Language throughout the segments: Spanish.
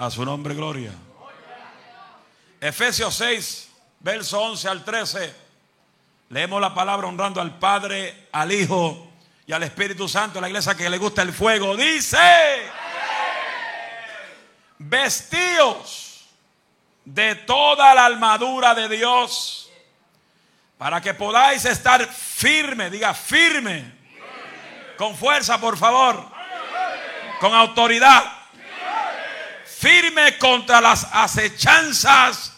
A su nombre, gloria. Efesios 6, verso 11 al 13. Leemos la palabra honrando al Padre, al Hijo y al Espíritu Santo. La iglesia que le gusta el fuego dice: Vestíos de toda la armadura de Dios para que podáis estar firme. Diga firme. Con fuerza, por favor. Con autoridad. Firme contra las acechanzas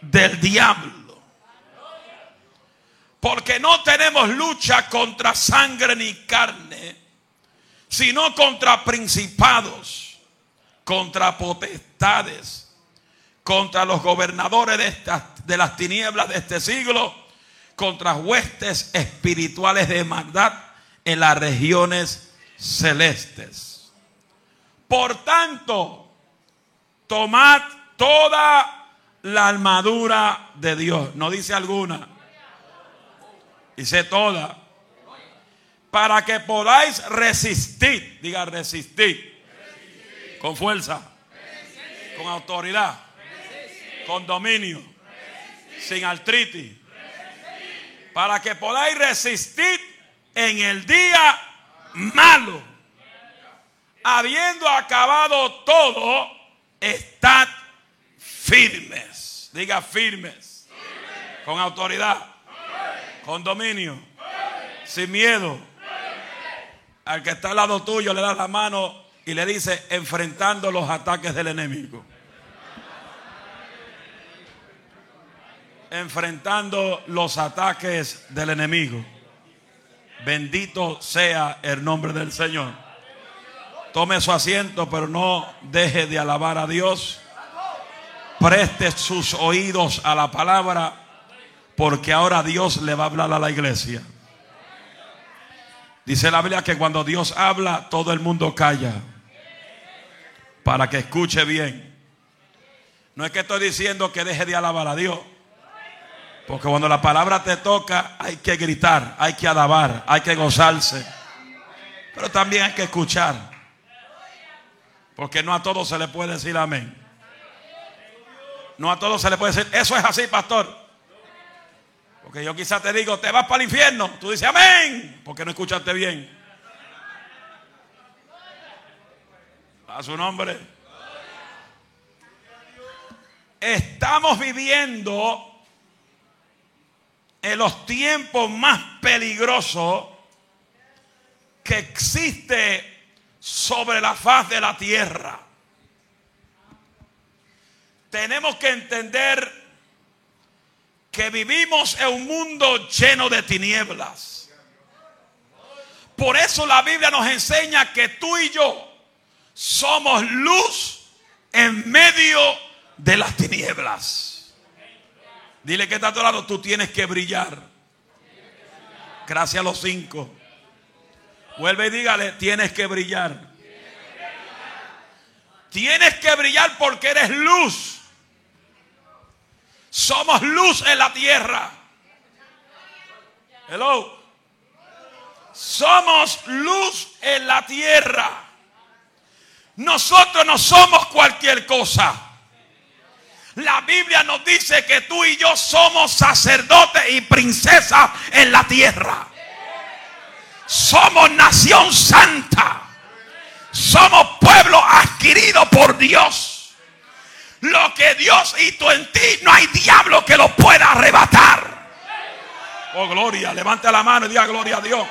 del diablo. Porque no tenemos lucha contra sangre ni carne, sino contra principados, contra potestades, contra los gobernadores de, estas, de las tinieblas de este siglo, contra huestes espirituales de maldad en las regiones celestes. Por tanto, tomad toda la armadura de Dios. No dice alguna. Dice toda. Para que podáis resistir. Diga resistir. Con fuerza. Con autoridad. Con dominio. Sin artritis. Para que podáis resistir en el día malo. Habiendo acabado todo, estad firmes. Diga firmes. Con autoridad. Con dominio. Sin miedo. Al que está al lado tuyo le da la mano y le dice enfrentando los ataques del enemigo. Enfrentando los ataques del enemigo. Bendito sea el nombre del Señor. Tome su asiento, pero no deje de alabar a Dios. Preste sus oídos a la palabra, porque ahora Dios le va a hablar a la iglesia. Dice la Biblia que cuando Dios habla, todo el mundo calla. Para que escuche bien. No es que estoy diciendo que deje de alabar a Dios. Porque cuando la palabra te toca, hay que gritar, hay que alabar, hay que gozarse. Pero también hay que escuchar. Porque no a todos se le puede decir amén. No a todos se le puede decir, eso es así, pastor. Porque yo quizás te digo, te vas para el infierno. Tú dices amén, porque no escuchaste bien. A su nombre. Estamos viviendo en los tiempos más peligrosos que existe sobre la faz de la tierra. Tenemos que entender que vivimos en un mundo lleno de tinieblas. Por eso la Biblia nos enseña que tú y yo somos luz en medio de las tinieblas. Dile que está a tu lado, tú tienes que brillar. Gracias a los cinco. Vuelve y dígale, tienes que brillar. Tienes que brillar porque eres luz. Somos luz en la tierra. Hello. Somos luz en la tierra. Nosotros no somos cualquier cosa. La Biblia nos dice que tú y yo somos sacerdotes y princesas en la tierra. Somos nación santa. Somos pueblo adquirido por Dios. Lo que Dios hizo en ti, no hay diablo que lo pueda arrebatar. Oh, gloria. Levante la mano y diga gloria a Dios.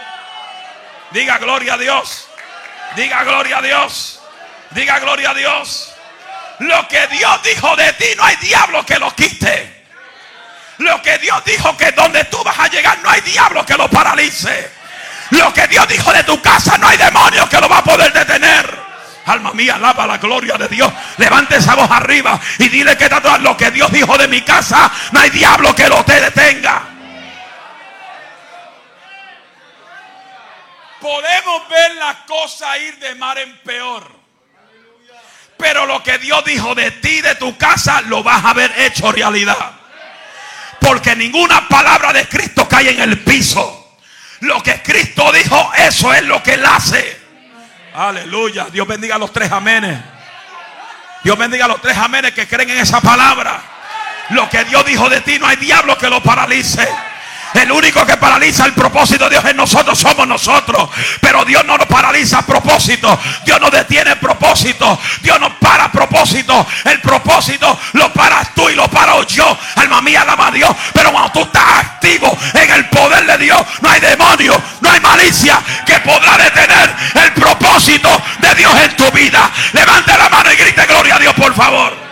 Diga gloria a Dios. Diga gloria a Dios. Diga gloria a Dios. Lo que Dios dijo de ti, no hay diablo que lo quite. Lo que Dios dijo que donde tú vas a llegar, no hay diablo que lo paralice. Lo que Dios dijo de tu casa, no hay demonio que lo va a poder detener. Alma mía, alaba la gloria de Dios. Levante esa voz arriba y dile que lo que Dios dijo de mi casa, no hay diablo que lo te detenga. Podemos ver las cosas ir de mar en peor. Pero lo que Dios dijo de ti, de tu casa, lo vas a haber hecho realidad. Porque ninguna palabra de Cristo cae en el piso. Lo que Cristo dijo, eso es lo que Él hace. Aleluya. Dios bendiga a los tres amenes. Dios bendiga a los tres amenes que creen en esa palabra. Lo que Dios dijo de ti, no hay diablo que lo paralice. El único que paraliza el propósito de Dios en nosotros somos nosotros. Pero Dios no nos paraliza a propósito. Dios no detiene propósito. Dios no para propósito. El propósito lo paras tú y lo paro yo. Alma mía, alma a Dios. Pero cuando tú estás activo en el poder de Dios, no hay demonio, no hay malicia que podrá detener el propósito de Dios en tu vida. Levante la mano y grite gloria a Dios, por favor.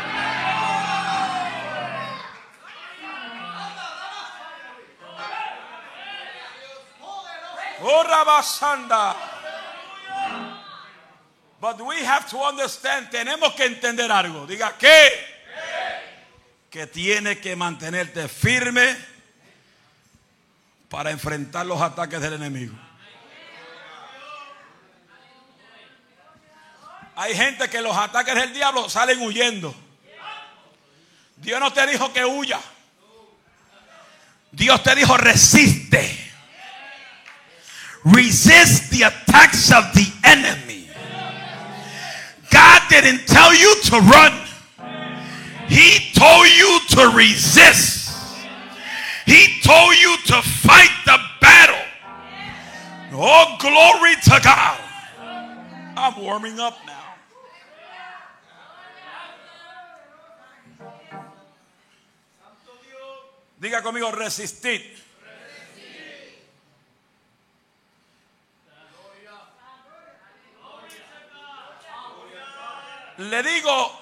But we have to understand, tenemos que entender algo. Diga que que tiene que mantenerte firme para enfrentar los ataques del enemigo. Hay gente que los ataques del diablo salen huyendo. Dios no te dijo que huya. Dios te dijo resiste. Resist the attacks of the enemy. God didn't tell you to run. He told you to resist. He told you to fight the battle. Oh, glory to God. I'm warming up now. Diga conmigo, resistir. Le digo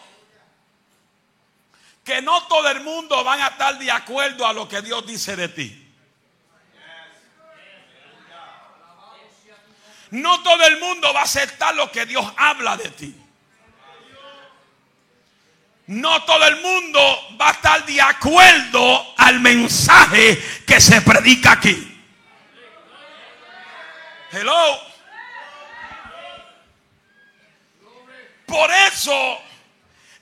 que no todo el mundo van a estar de acuerdo a lo que Dios dice de ti. No todo el mundo va a aceptar lo que Dios habla de ti. No todo el mundo va a estar de acuerdo al mensaje que se predica aquí. Hello. Por eso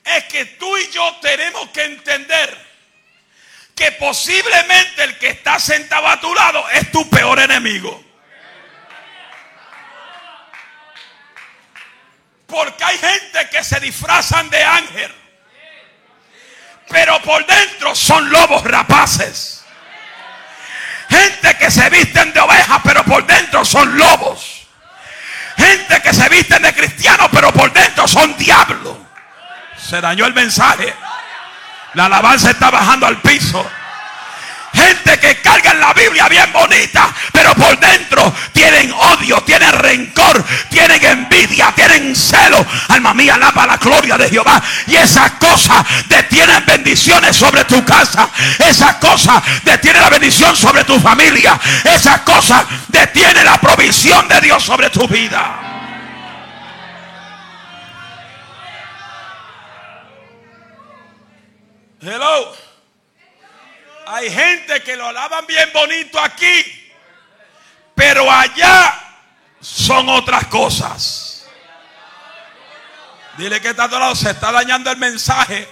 es que tú y yo tenemos que entender que posiblemente el que está sentado a tu lado es tu peor enemigo. Porque hay gente que se disfrazan de ángel, pero por dentro son lobos rapaces. Gente que se visten de ovejas, pero por dentro son lobos. Gente que se visten de cristianos, pero por dentro son diablos. Se dañó el mensaje. La alabanza está bajando al piso. Gente que carga en la Biblia bien bonita, pero por dentro tienen odio, tienen rencor, tienen envidia, tienen celo. Alma mía, alaba la gloria de Jehová. Y esas cosas detienen bendiciones sobre tu casa. Esas cosas detienen la bendición sobre tu familia. Esas cosas detienen la provisión de Dios sobre tu vida. Hello. Hay gente que lo alaban bien bonito aquí, pero allá son otras cosas. Dile que está tu lado, se está dañando el mensaje.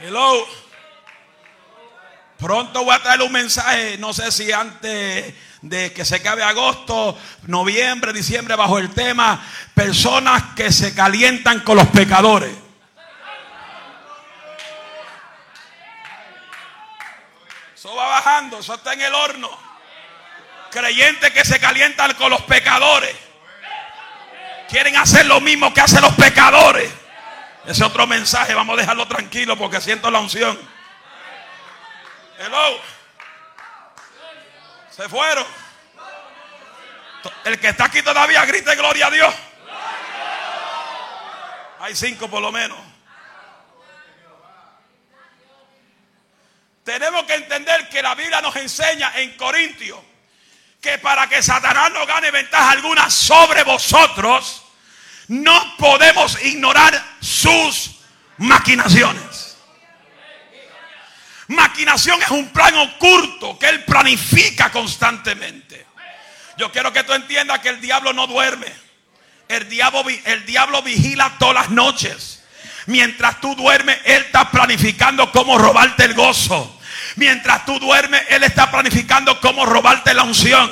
Hello. Pronto voy a traer un mensaje, no sé si antes de que se acabe agosto, noviembre, diciembre, bajo el tema personas que se calientan con los pecadores. Eso va bajando, eso está en el horno. Creyentes que se calientan con los pecadores. Quieren hacer lo mismo que hacen los pecadores. Ese otro mensaje, vamos a dejarlo tranquilo porque siento la unción. Hello. Se fueron. El que está aquí todavía grite gloria a Dios. Hay cinco por lo menos. Tenemos que entender que la Biblia nos enseña en Corintios que para que Satanás no gane ventaja alguna sobre vosotros, no podemos ignorar sus maquinaciones. Maquinación es un plan oculto que él planifica constantemente. Yo quiero que tú entiendas que el diablo no duerme. El diablo, el diablo vigila todas las noches. Mientras tú duermes, él está planificando cómo robarte el gozo. Mientras tú duermes, Él está planificando cómo robarte la unción.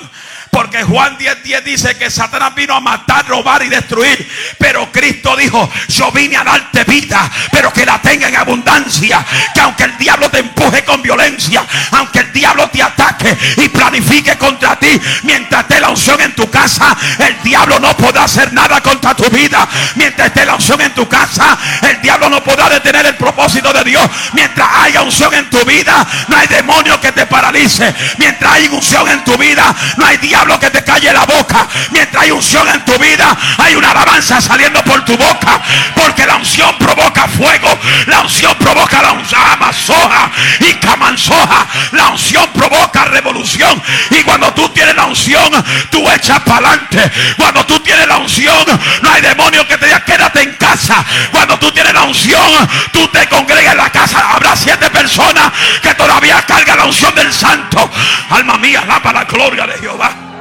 Porque Juan 10:10 10 dice que Satanás vino a matar, robar y destruir. Pero Cristo dijo, yo vine a darte vida, pero que la tenga en abundancia. Que aunque el diablo te empuje con violencia, aunque el diablo te ataque y planifique contra ti, mientras esté la unción en tu casa, el diablo no podrá hacer nada contra tu vida. Mientras esté la unción en tu casa, el diablo no podrá detener el propósito de Dios. Mientras haya unción en tu vida, no hay demonio que te paralice. Mientras hay unción en tu vida, no hay diablo que te calle la boca. Mientras hay unción en tu vida, hay una alabanza saliendo por tu boca. Porque la unción provoca fuego. La unción provoca la unción soja y camanzoja. La unción provoca revolución. Y cuando tú tienes la unción, tú echas para adelante. Cuando tú tienes la unción, no hay demonio que te diga quédate en casa. Cuando tú tienes la unción, tú te congregas en la casa. Habrá siete personas que todavía cargan la unción del santo. Alma mía, la para la gloria de Jehová.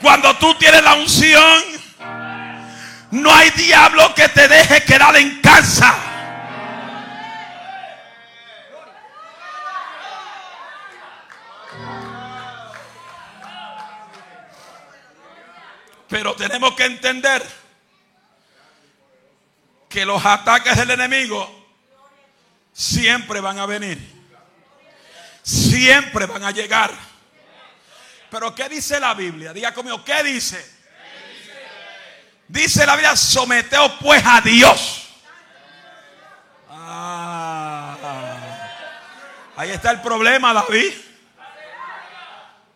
Cuando tú tienes la unción, no hay diablo que te deje quedar en casa. Pero tenemos que entender que los ataques del enemigo siempre van a venir. Siempre van a llegar. Pero ¿qué dice la Biblia? Diga conmigo, ¿qué dice? Dice la Biblia, someteos pues a Dios. Ah, ahí está el problema, David.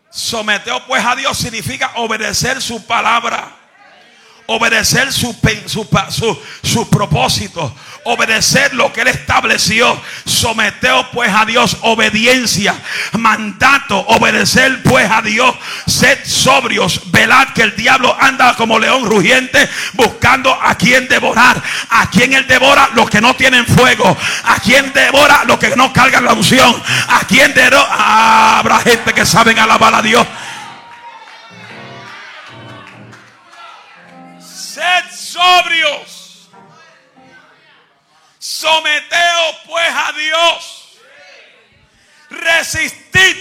Someteos pues a Dios significa obedecer su palabra obedecer su, su, su, propósito, obedecer lo que Él estableció. Someteos pues a Dios, obediencia, mandato, obedecer pues a Dios. Sed sobrios, velad que el diablo anda como león rugiente buscando a quien devorar. A quien Él devora los que no tienen fuego. A quien devora los que no cargan la unción. A quien devora. Habrá gente que saben alabar a Dios. Sed sobrios. Someteos pues a Dios. Resistid.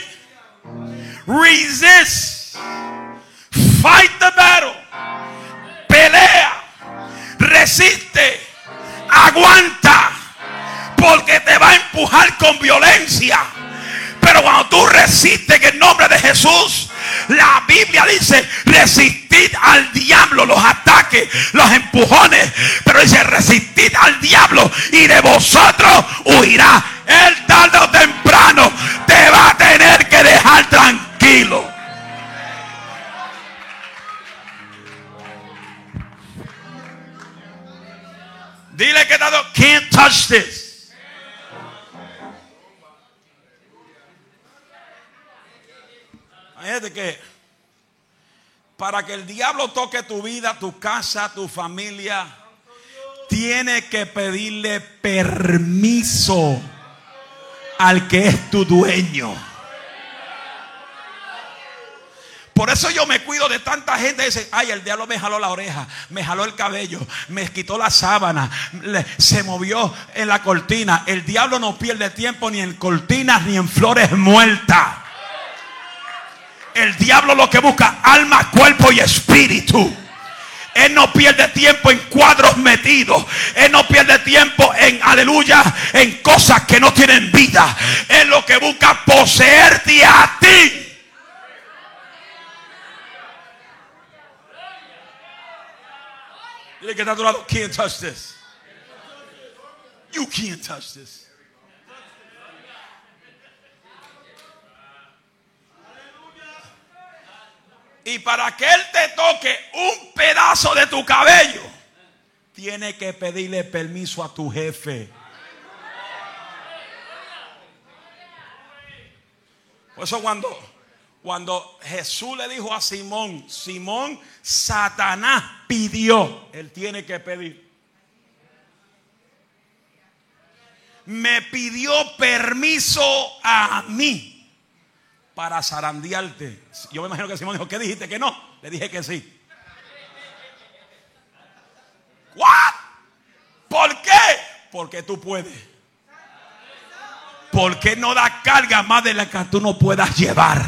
Resist. Fight the battle. Pelea. Resiste. Aguanta. Porque te va a empujar con violencia. Pero cuando tú resistes en el nombre de Jesús, la Biblia dice, resistid al diablo los ataques, los empujones. Pero dice, resistid al diablo y de vosotros huirá. El tarde o temprano te va a tener que dejar tranquilo. Dile que dado, can't touch this. Para que el diablo toque tu vida, tu casa, tu familia, tiene que pedirle permiso al que es tu dueño. Por eso yo me cuido de tanta gente que dice, ay, el diablo me jaló la oreja, me jaló el cabello, me quitó la sábana, se movió en la cortina. El diablo no pierde tiempo ni en cortinas ni en flores muertas. El diablo lo que busca, alma, cuerpo y espíritu. Él no pierde tiempo en cuadros metidos. Él no pierde tiempo en, aleluya, en cosas que no tienen vida. Él lo que busca poseerte a ti. Dile que está a tu lado, can't touch this. You can't touch this. Y para que Él te toque un pedazo de tu cabello, tiene que pedirle permiso a tu jefe. Por eso cuando, cuando Jesús le dijo a Simón, Simón, Satanás pidió, Él tiene que pedir. Me pidió permiso a mí para zarandearte. Yo me imagino que Simón dijo, ¿qué dijiste? Que no. Le dije que sí. ¿What? ¿Por qué? Porque tú puedes. ¿Por qué no da carga más de la que tú no puedas llevar?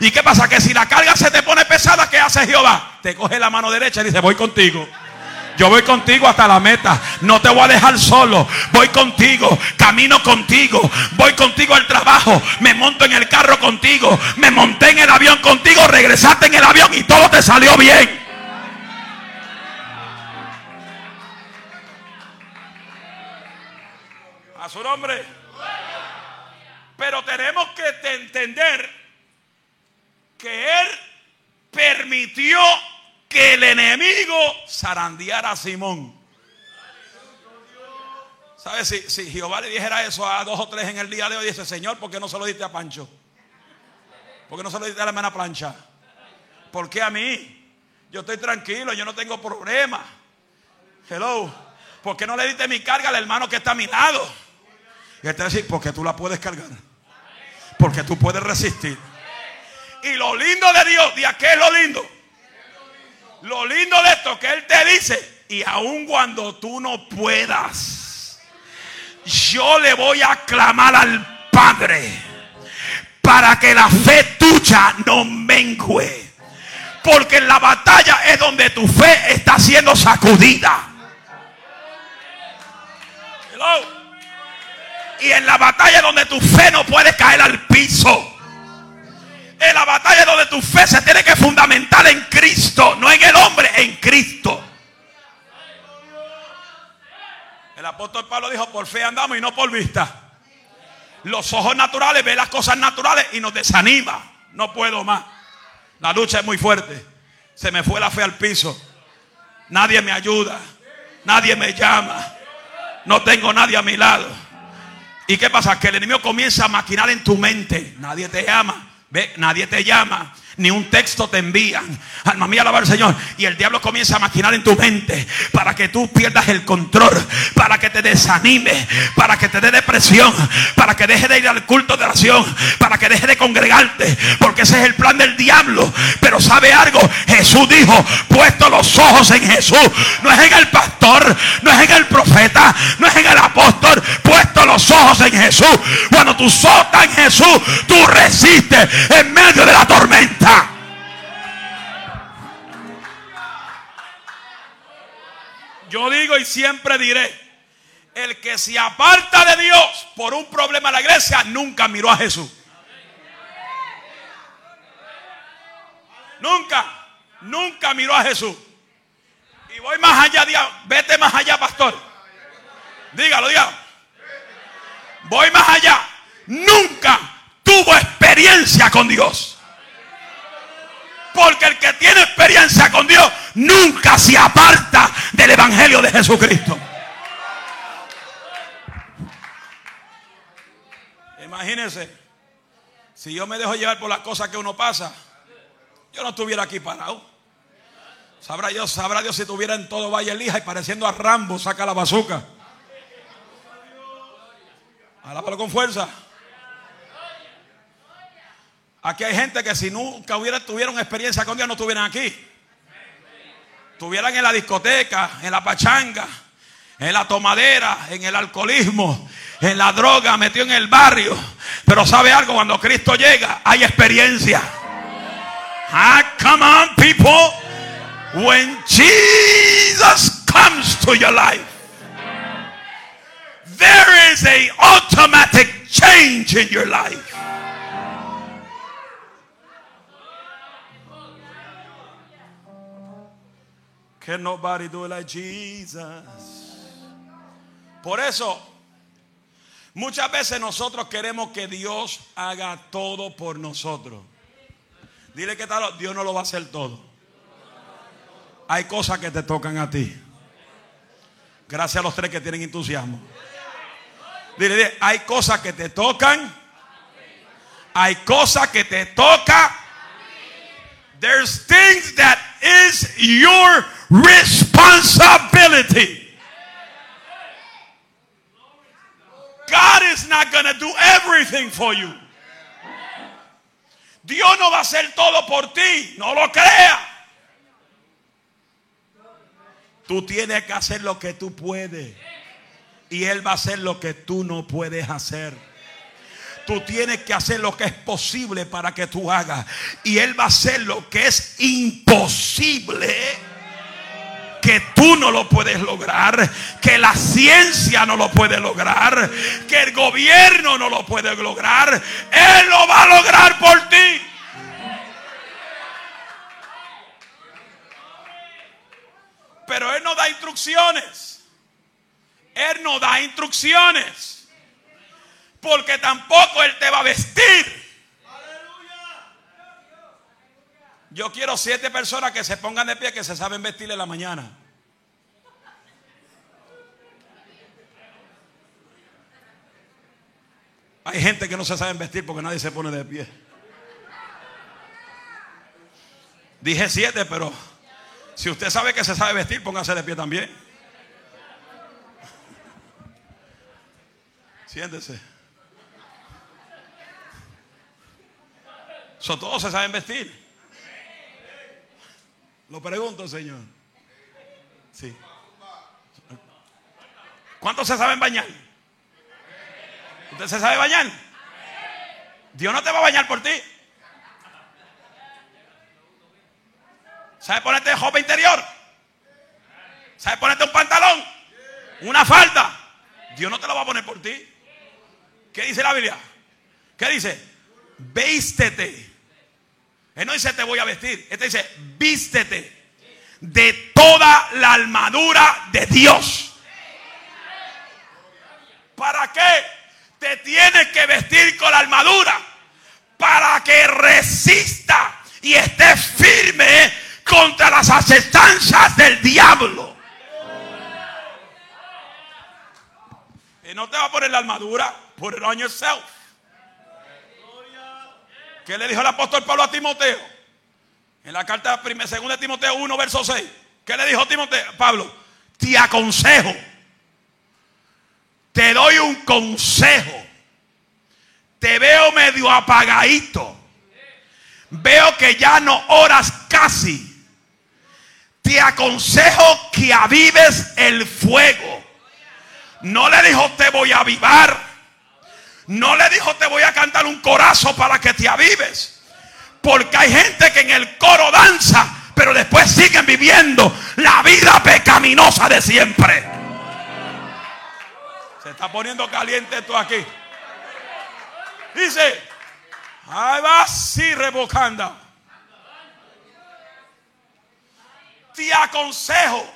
¿Y qué pasa? Que si la carga se te pone pesada, ¿qué hace Jehová? Te coge la mano derecha y dice, voy contigo. Yo voy contigo hasta la meta. No te voy a dejar solo. Voy contigo. Camino contigo. Voy contigo al trabajo. Me monto en el carro contigo. Me monté en el avión contigo. Regresaste en el avión y todo te salió bien. A su nombre. Pero tenemos que entender que Él permitió que el enemigo zarandeara a Simón. ¿Sabes? Si, si, Jehová le dijera eso a dos o tres en el día de hoy, dice, Señor, ¿por qué no se lo diste a Pancho? ¿Por qué no se lo diste a la hermana Plancha? ¿Por qué a mí? Yo estoy tranquilo, yo no tengo problema. Hello. ¿Por qué no le diste mi carga al hermano que está a mi lado? Y él te va a decir, porque tú la puedes cargar. Porque tú puedes resistir. Y lo lindo de Dios, ¿de qué es lo lindo? Lo lindo de esto que Él te dice, y aun cuando tú no puedas, yo le voy a clamar al Padre para que la fe tuya no mengue. Porque en la batalla es donde tu fe está siendo sacudida. Y en la batalla es donde tu fe no puede caer al piso. En la batalla donde tu fe se tiene que fundamentar en Cristo, no en el hombre, en Cristo. El apóstol Pablo dijo, por fe andamos y no por vista. Los ojos naturales ven las cosas naturales y nos desanima. No puedo más. La lucha es muy fuerte. Se me fue la fe al piso. Nadie me ayuda. Nadie me llama. No tengo nadie a mi lado. ¿Y qué pasa? Que el enemigo comienza a maquinar en tu mente. Nadie te llama. Nadie te llama ni un texto te envían. Alma mía, alabar al Señor. Y el diablo comienza a maquinar en tu mente para que tú pierdas el control, para que te desanime, para que te dé depresión, para que deje de ir al culto de oración, para que deje de congregarte, porque ese es el plan del diablo. Pero sabe algo, Jesús dijo, puesto los ojos en Jesús, no es en el pastor, no es en el profeta, no es en el apóstol, puesto los ojos en Jesús. Cuando tú sotas en Jesús, tú resistes en medio de la tormenta. Yo digo y siempre diré, el que se aparta de Dios por un problema en la iglesia nunca miró a Jesús. Nunca, nunca miró a Jesús. Y voy más allá, vete más allá, pastor. Dígalo, dígalo. Voy más allá. Nunca tuvo experiencia con Dios. Porque el que tiene experiencia con Dios nunca se aparta del Evangelio de Jesucristo. Imagínense, si yo me dejo llevar por las cosas que uno pasa, yo no estuviera aquí parado. Sabrá Dios, sabrá Dios si estuviera en todo Valle Lija y pareciendo a Rambo, saca la bazuca. Alábalo con fuerza. Aquí hay gente que si nunca hubiera, tuvieron experiencia con Dios no estuvieran aquí. Estuvieran en la discoteca, en la pachanga, en la tomadera, en el alcoholismo, en la droga, metido en el barrio. Pero sabe algo, cuando Cristo llega hay experiencia. Ah, come on, people. When Jesus comes to your life, there is a automatic change in your life. Can nobody do it like Jesus? Por eso, muchas veces nosotros queremos que Dios haga todo por nosotros. Dile que tal, Dios no lo va a hacer todo. Hay cosas que te tocan a ti. Gracias a los tres que tienen entusiasmo. Dile, dile hay cosas que te tocan. Hay cosas que te tocan. There's things that is your responsibility. God is not going to do everything for you. Dios no va a hacer todo por ti, no lo creas. Tú tienes que hacer lo que tú puedes. Y Él va a hacer lo que tú no puedes hacer. Tú tienes que hacer lo que es posible para que tú hagas. Y Él va a hacer lo que es imposible que tú no lo puedes lograr, que la ciencia no lo puede lograr, que el gobierno no lo puede lograr. Él lo va a lograr por ti. Pero Él no da instrucciones. Él no da instrucciones. Porque tampoco Él te va a vestir. Yo quiero siete personas que se pongan de pie que se saben vestir en la mañana. Hay gente que no se sabe vestir porque nadie se pone de pie. Dije siete, pero si usted sabe que se sabe vestir, póngase de pie también. Siéntese. So, todos se saben vestir. Lo pregunto, Señor. Sí. ¿Cuántos se saben bañar? ¿Usted se sabe bañar? Dios no te va a bañar por ti. ¿Sabe ponerte ropa interior? ¿Sabe ponerte un pantalón? Una falda. Dios no te lo va a poner por ti. ¿Qué dice la Biblia? ¿Qué dice? Vístete él no dice te voy a vestir. Este dice vístete de toda la armadura de Dios. ¿Para qué? Te tienes que vestir con la armadura. Para que resista y esté firme contra las acetancias del diablo. Y no te va a poner la armadura, put it on yourself. ¿Qué le dijo el apóstol Pablo a Timoteo? En la carta primera, segunda de Timoteo 1, verso 6. ¿Qué le dijo Timoteo? Pablo, te aconsejo. Te doy un consejo. Te veo medio apagadito. Veo que ya no oras casi. Te aconsejo que avives el fuego. No le dijo te voy a avivar. No le dijo te voy a cantar un corazo para que te avives. Porque hay gente que en el coro danza, pero después siguen viviendo la vida pecaminosa de siempre. Se está poniendo caliente esto aquí. Dice, ahí va así revocando. Te aconsejo,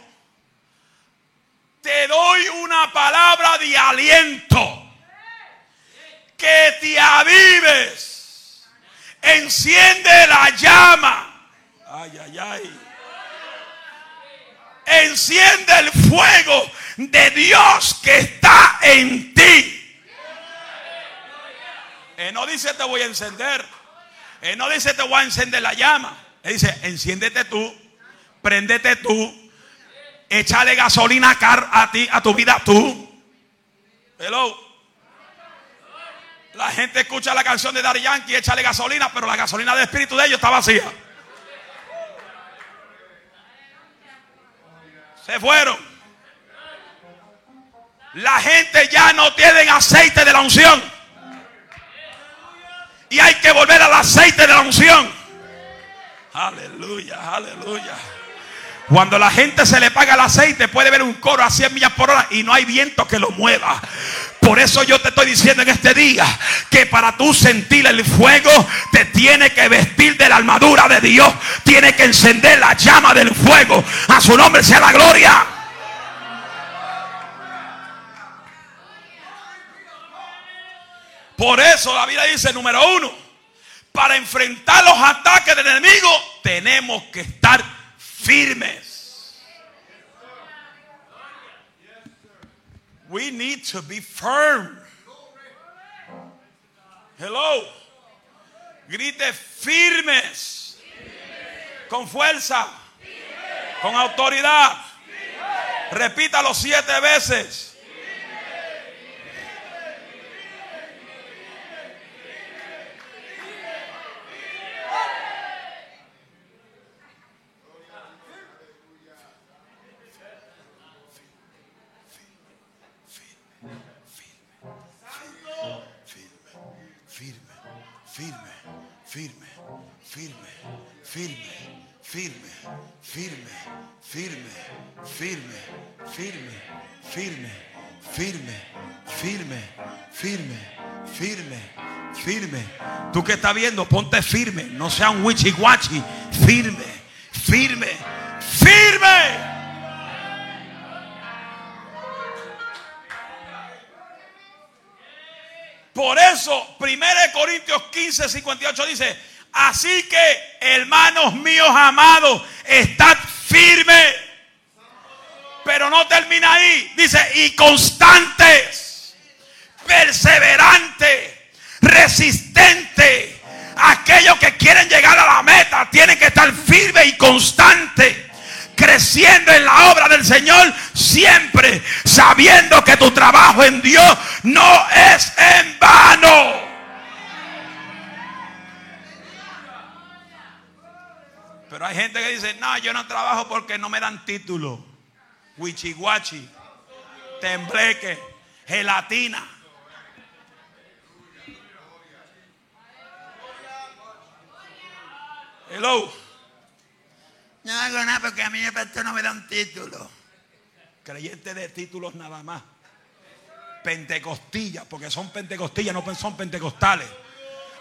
te doy una palabra de aliento que te avives. Enciende la llama. Ay, ay, ay. Enciende el fuego de Dios que está en ti. Él no dice te voy a encender. Él no dice te voy a encender la llama. Él dice enciéndete tú, préndete tú, échale gasolina a ti, a tu vida tú. Hello. La gente escucha la canción de Daddy Yankee, échale gasolina, pero la gasolina del espíritu de ellos está vacía. Se fueron. La gente ya no tiene aceite de la unción. Y hay que volver al aceite de la unción. Aleluya, aleluya. Cuando la gente se le paga el aceite, puede ver un coro a 100 millas por hora y no hay viento que lo mueva. Por eso yo te estoy diciendo en este día que para tú sentir el fuego te tiene que vestir de la armadura de Dios. Tiene que encender la llama del fuego. A su nombre sea la gloria. Por eso la Biblia dice, número uno, para enfrentar los ataques del enemigo tenemos que estar firmes. We need to be firm. Hello. Grite firmes. Con fuerza. Con autoridad. Repítalo siete veces. Tú que estás viendo, ponte firme, no sea un wichihuachi, firme, firme, firme. Por eso, 1 Corintios 15, 58 dice, así que hermanos míos amados, estad firmes. Pero no termina ahí. Dice, y constantes, perseverantes, resistentes. Aquellos que quieren llegar a la meta tienen que estar firmes y constantes creciendo en la obra del Señor, siempre sabiendo que tu trabajo en Dios no es en vano. Pero hay gente que dice, no, yo no trabajo porque no me dan título. Wichihuachi, tembleque, gelatina. Hello. No hago nada porque a mí el pastor no me da un título. Creyente de títulos nada más. Pentecostillas, porque son pentecostillas, no son pentecostales.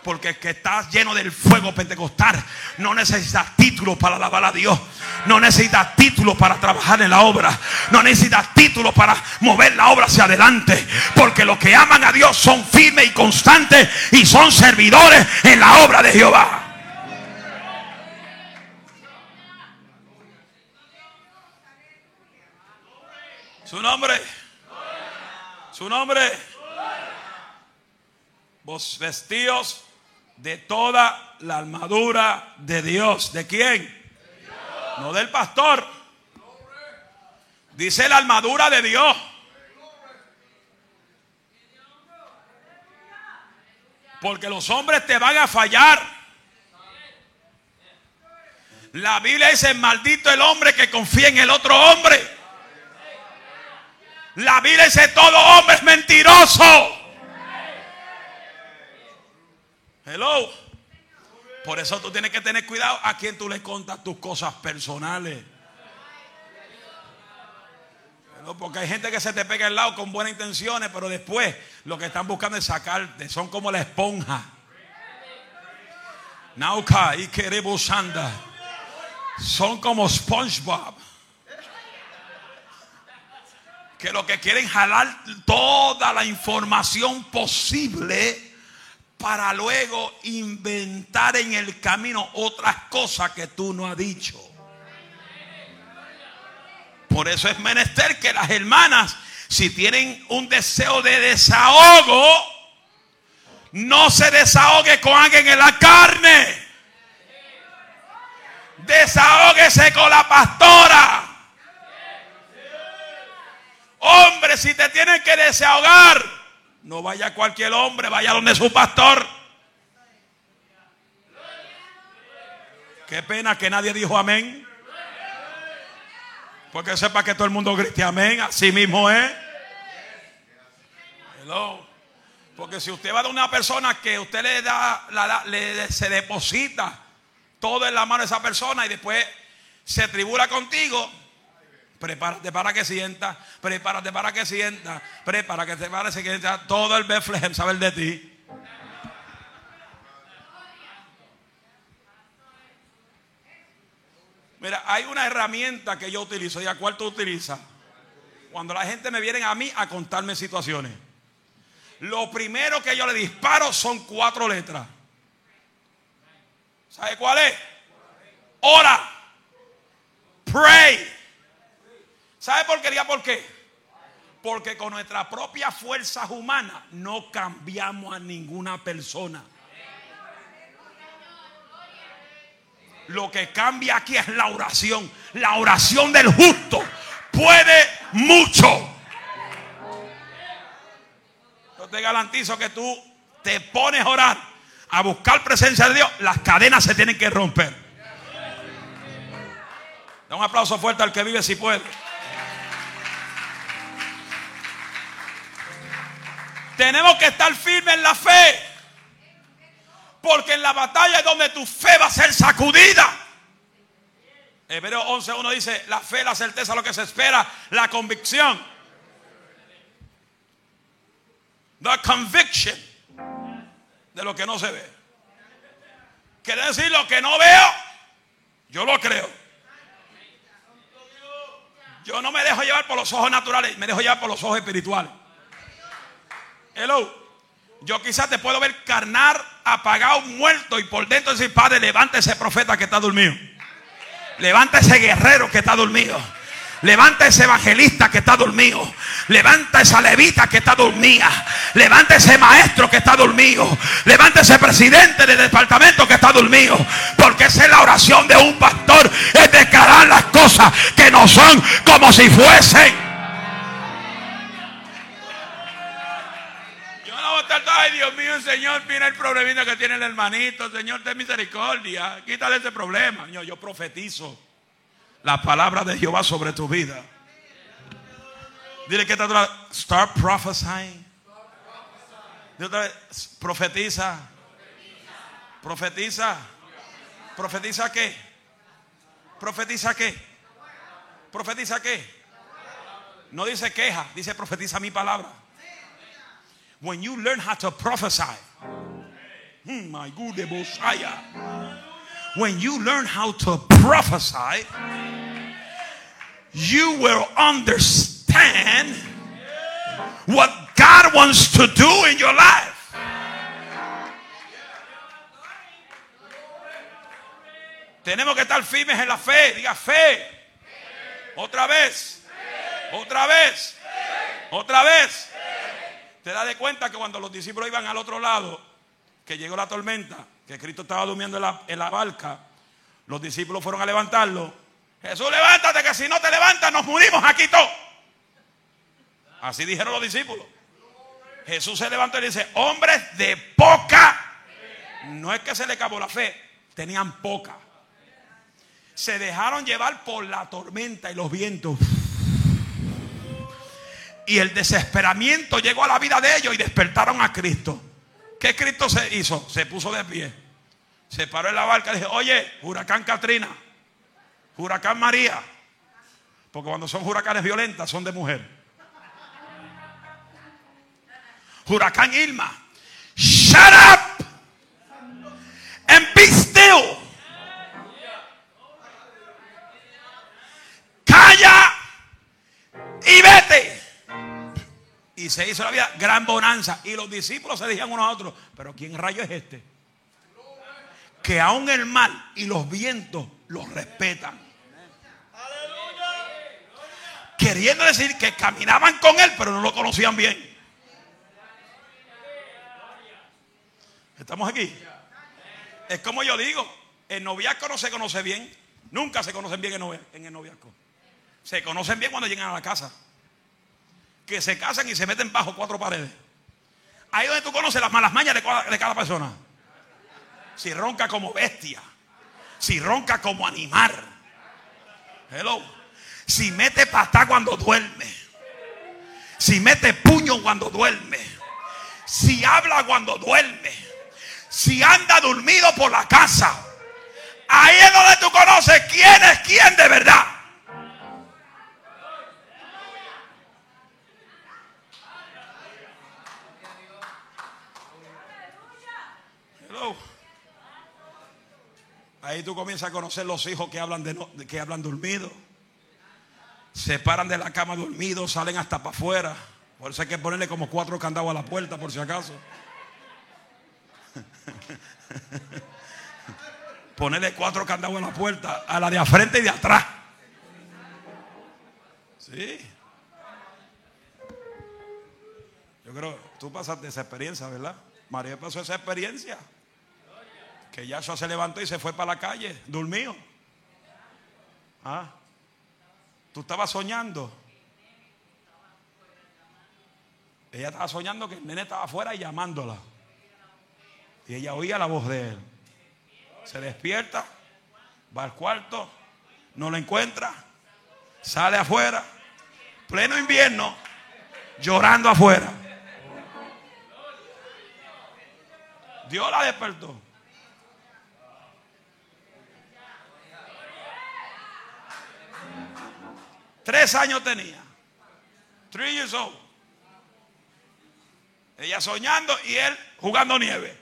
Porque el que está lleno del fuego pentecostal no necesita títulos para alabar a Dios. No necesita títulos para trabajar en la obra. No necesita títulos para mover la obra hacia adelante. Porque los que aman a Dios son firmes y constantes y son servidores en la obra de Jehová. Su nombre. Su nombre. Vos vestidos de toda la armadura de Dios. ¿De quién? No del pastor. Dice la armadura de Dios. Porque los hombres te van a fallar. La Biblia dice, maldito el hombre que confía en el otro hombre. La Biblia dice todo hombre es mentiroso. Hello. Por eso tú tienes que tener cuidado a quien tú le contas tus cosas personales. Porque hay gente que se te pega al lado con buenas intenciones, pero después lo que están buscando es sacarte. Son como la esponja. Nauka y anda. Son como SpongeBob que lo que quieren jalar toda la información posible para luego inventar en el camino otras cosas que tú no has dicho. Por eso es menester que las hermanas, si tienen un deseo de desahogo, no se desahogue con alguien en la carne. Desahóguese con la pastora. Hombre, si te tienen que desahogar, no vaya cualquier hombre, vaya donde su pastor. Qué pena que nadie dijo amén. Porque sepa que todo el mundo grite amén. Así mismo es. Porque si usted va de una persona que usted le da, le, se deposita todo en la mano de esa persona y después se tribula contigo, Prepárate para que sienta, prepárate para que sienta, prepárate para que sienta. Todo el Bethlehem sabe de ti. Mira, hay una herramienta que yo utilizo y a cuál tú utilizas. Cuando la gente me viene a mí a contarme situaciones. Lo primero que yo le disparo son cuatro letras. ¿Sabe cuál es? Ora. Pray. ¿Sabe por qué? ¿Por qué? Porque con nuestra propia fuerza humana no cambiamos a ninguna persona. Lo que cambia aquí es la oración. La oración del justo puede mucho. Yo te garantizo que tú te pones a orar, a buscar presencia de Dios, las cadenas se tienen que romper. Da un aplauso fuerte al que vive si puede. Tenemos que estar firmes en la fe. Porque en la batalla es donde tu fe va a ser sacudida. Hebreo 11.1 dice, la fe, la certeza, lo que se espera, la convicción. The conviction de lo que no se ve. Quiere decir lo que no veo, yo lo creo. Yo no me dejo llevar por los ojos naturales, me dejo llevar por los ojos espirituales. Hello. Yo quizás te puedo ver carnar, apagado, muerto y por dentro decir, Padre, levanta ese profeta que está dormido. Levanta ese guerrero que está dormido. Levanta ese evangelista que está dormido. Levanta esa levita que está dormida. Levanta ese maestro que está dormido. Levanta ese presidente del departamento que está dormido. Porque esa es la oración de un pastor. Es declarar las cosas que no son como si fuesen. Ay Dios mío, Señor, mira el problemita que tiene el hermanito. Señor, ten misericordia. Quítale ese problema. Yo, yo profetizo la palabra de Jehová sobre tu vida. Dile que está Start prophesying. Profetiza. Profetiza. Profetiza qué? Profetiza qué? Profetiza qué? No dice queja, dice profetiza mi palabra. When you learn how to prophesy, hmm, my good Messiah. When you learn how to prophesy, you will understand what God wants to do in your life. Tenemos que estar firmes en la fe. Diga fe. Otra vez. Otra vez. Otra vez. Te das de cuenta que cuando los discípulos iban al otro lado, que llegó la tormenta, que Cristo estaba durmiendo en la, barca, los discípulos fueron a levantarlo. Jesús, levántate, que si no te levantas nos morimos aquí todos. Así dijeron los discípulos. Jesús se levantó y dice, hombres de poca. No es que se le acabó la fe, tenían poca. Se dejaron llevar por la tormenta y los vientos. Y el desesperamiento llegó a la vida de ellos y despertaron a Cristo. ¿Qué Cristo se hizo? Se puso de pie. Se paró en la barca y dijo, oye, huracán Katrina, huracán María. Porque cuando son huracanes violentas son de mujer. Huracán Irma. Shut up y se hizo la vida gran bonanza. Y los discípulos se decían unos a otros, pero ¿quién rayo es este? Que aún el mal y los vientos los respetan. Queriendo decir que caminaban con él, pero no lo conocían bien. ¿Estamos aquí? Es como yo digo, el noviazgo no se conoce bien. Nunca se conocen bien en el noviazgo. Se conocen bien cuando llegan a la casa que se casan y se meten bajo cuatro paredes. Ahí donde tú conoces las malas mañas de cada, persona. Si ronca como bestia. Si ronca como animal. Hello. Si mete patá cuando duerme. Si mete puño cuando duerme. Si habla cuando duerme. Si anda dormido por la casa. Ahí es donde tú conoces quién es quién de verdad. Ahí tú comienzas a conocer los hijos que hablan, de, que hablan dormidos. Se paran de la cama dormidos, salen hasta para afuera. Por eso hay que ponerle como cuatro candados a la puerta, por si acaso. ponerle cuatro candados a la puerta, a la de frente y de atrás. Sí. Yo creo, tú pasaste esa experiencia, ¿verdad? María pasó esa experiencia. Que Yahshua se levantó y se fue para la calle, durmió. ¿Ah? Tú estabas soñando. Ella estaba soñando que el nene estaba afuera y llamándola. Y ella oía la voz de él. Se despierta, va al cuarto, no lo encuentra, sale afuera, pleno invierno, llorando afuera. Dios la despertó. Tres años tenía. Three years old. Ella soñando y él jugando nieve.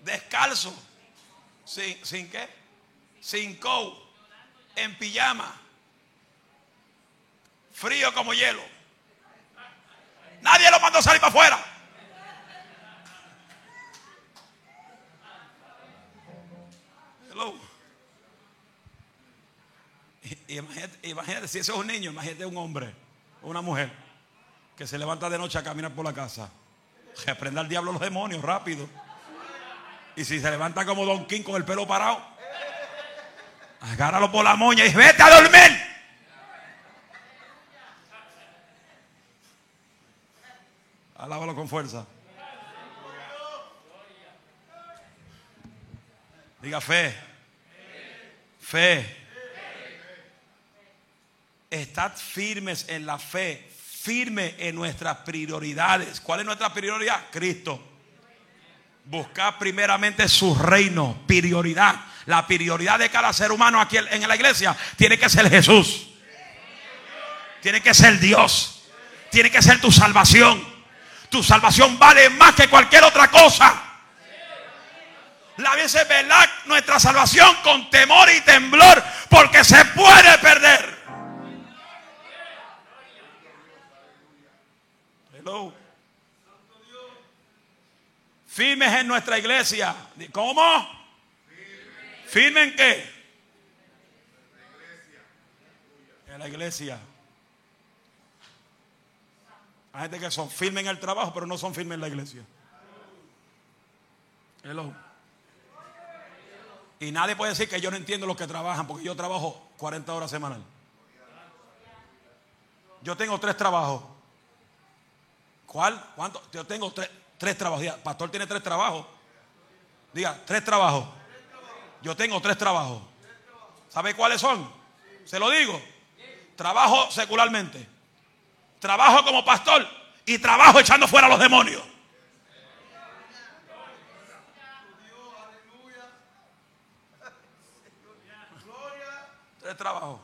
Descalzo. ¿Sin, sin qué? Sin coat. En pijama. Frío como hielo. Nadie lo mandó a salir para afuera. Hello. Imagínate, si ese es un niño, imagínate un hombre o una mujer que se levanta de noche a caminar por la casa. Reprenda al diablo los demonios rápido. Y si se levanta como Don King con el pelo parado, agárralo por la moña y vete a dormir. Alábalo con fuerza. Diga fe. Fe. Estad firmes en la fe, firme en nuestras prioridades. ¿Cuál es nuestra prioridad? Cristo. Buscar primeramente su reino, prioridad. La prioridad de cada ser humano aquí en la iglesia tiene que ser Jesús. Tiene que ser Dios. Tiene que ser tu salvación. Tu salvación vale más que cualquier otra cosa. La dice velar nuestra salvación con temor y temblor porque se puede perder. Hello. Firmes en nuestra iglesia. ¿Cómo? ¿Firme en qué? En la iglesia. Hay gente que son firmes en el trabajo, pero no son firmes en la iglesia. Hello. Y nadie puede decir que yo no entiendo los que trabajan, porque yo trabajo 40 horas semanal. Yo tengo tres trabajos. ¿Cuál? ¿Cuánto? Yo tengo tres, tres trabajos. pastor tiene tres trabajos. Diga, tres trabajos. Yo tengo tres trabajos. ¿Sabe cuáles son? Se lo digo. Trabajo secularmente trabajo como pastor y trabajo echando fuera a los demonios. Tres trabajos.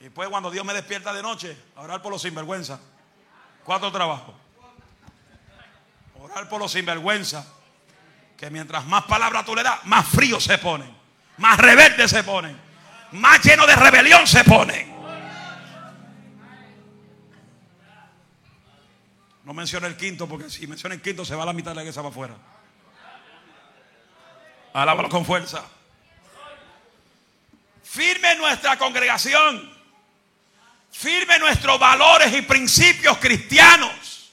Y después cuando Dios me despierta de noche, orar por los sinvergüenza. Cuatro trabajos. Orar por los sinvergüenza. Que mientras más palabras tú le das, más frío se ponen. Más rebeldes se ponen. Más lleno de rebelión se ponen. No menciona el quinto porque si menciona el quinto se va a la mitad de la iglesia para afuera. Alábalo con fuerza. Firme nuestra congregación. Firme nuestros valores y principios cristianos.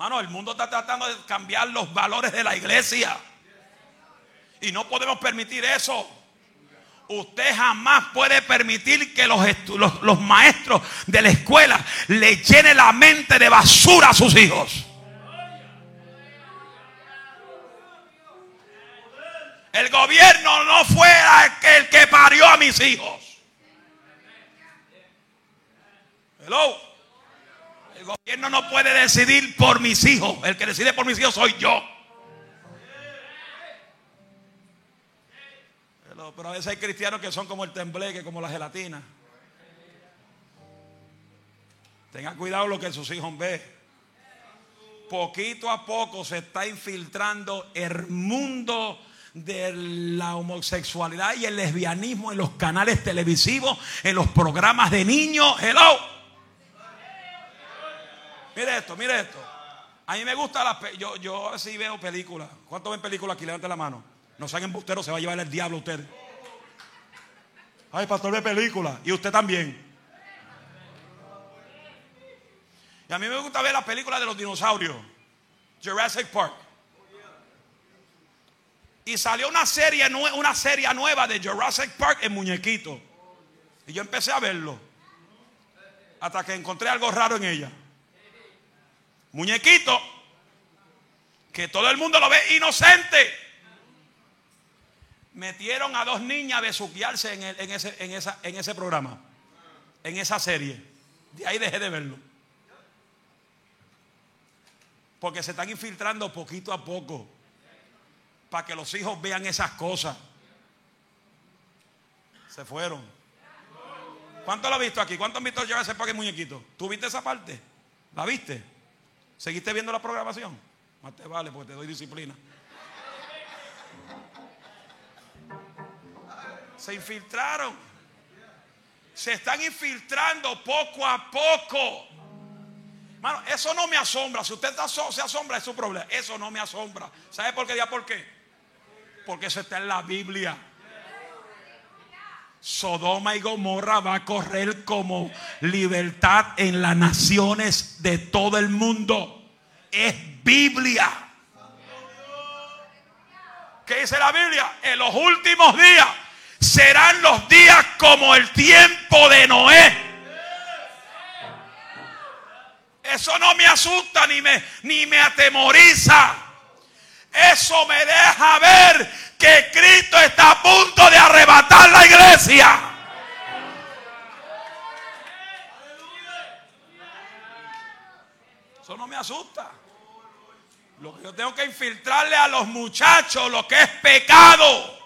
Mano, el mundo está tratando de cambiar los valores de la iglesia. Y no podemos permitir eso. Usted jamás puede permitir que los, los, maestros de la escuela le llenen la mente de basura a sus hijos. El gobierno no fue el que parió a mis hijos. Hello. El gobierno no puede decidir por mis hijos. El que decide por mis hijos soy yo. pero a veces hay cristianos que son como el tembleque, como la gelatina. Tenga cuidado lo que sus hijos ven. Poquito a poco se está infiltrando el mundo de la homosexualidad y el lesbianismo en los canales televisivos, en los programas de niños. Hello. Mire esto, mire esto. A mí me gusta la yo yo así veo películas. ¿Cuántos ven películas aquí? Levanten la mano. No sean embusteros, se va a llevar el diablo a ustedes. Ay, pastor de película. Y usted también. Y a mí me gusta ver las películas de los dinosaurios. Jurassic Park. Y salió una serie, una serie nueva de Jurassic Park en muñequito. Y yo empecé a verlo. Hasta que encontré algo raro en ella. Muñequito. Que todo el mundo lo ve inocente metieron a dos niñas a besuquearse en, en, ese, en, esa, en ese programa, en esa serie. De ahí dejé de verlo. Porque se están infiltrando poquito a poco. Para que los hijos vean esas cosas. Se fueron. ¿Cuánto lo ha visto aquí? ¿Cuántos han visto llevar ese paquete muñequito? ¿Tú viste esa parte? ¿La viste? ¿Seguiste viendo la programación? Más te vale porque te doy disciplina. Se infiltraron. Se están infiltrando poco a poco. Mano, eso no me asombra. Si usted se asombra, es su problema. Eso no me asombra. ¿Sabe por qué? ¿Ya por qué? Porque eso está en la Biblia. Sodoma y Gomorra va a correr como libertad en las naciones de todo el mundo. Es Biblia. ¿Qué dice la Biblia? En los últimos días serán los días como el tiempo de Noé. Eso no me asusta ni me, ni me atemoriza. Eso me deja ver que Cristo está a punto de arrebatar la iglesia. Eso no me asusta. Lo que yo tengo que infiltrarle a los muchachos, lo que es pecado,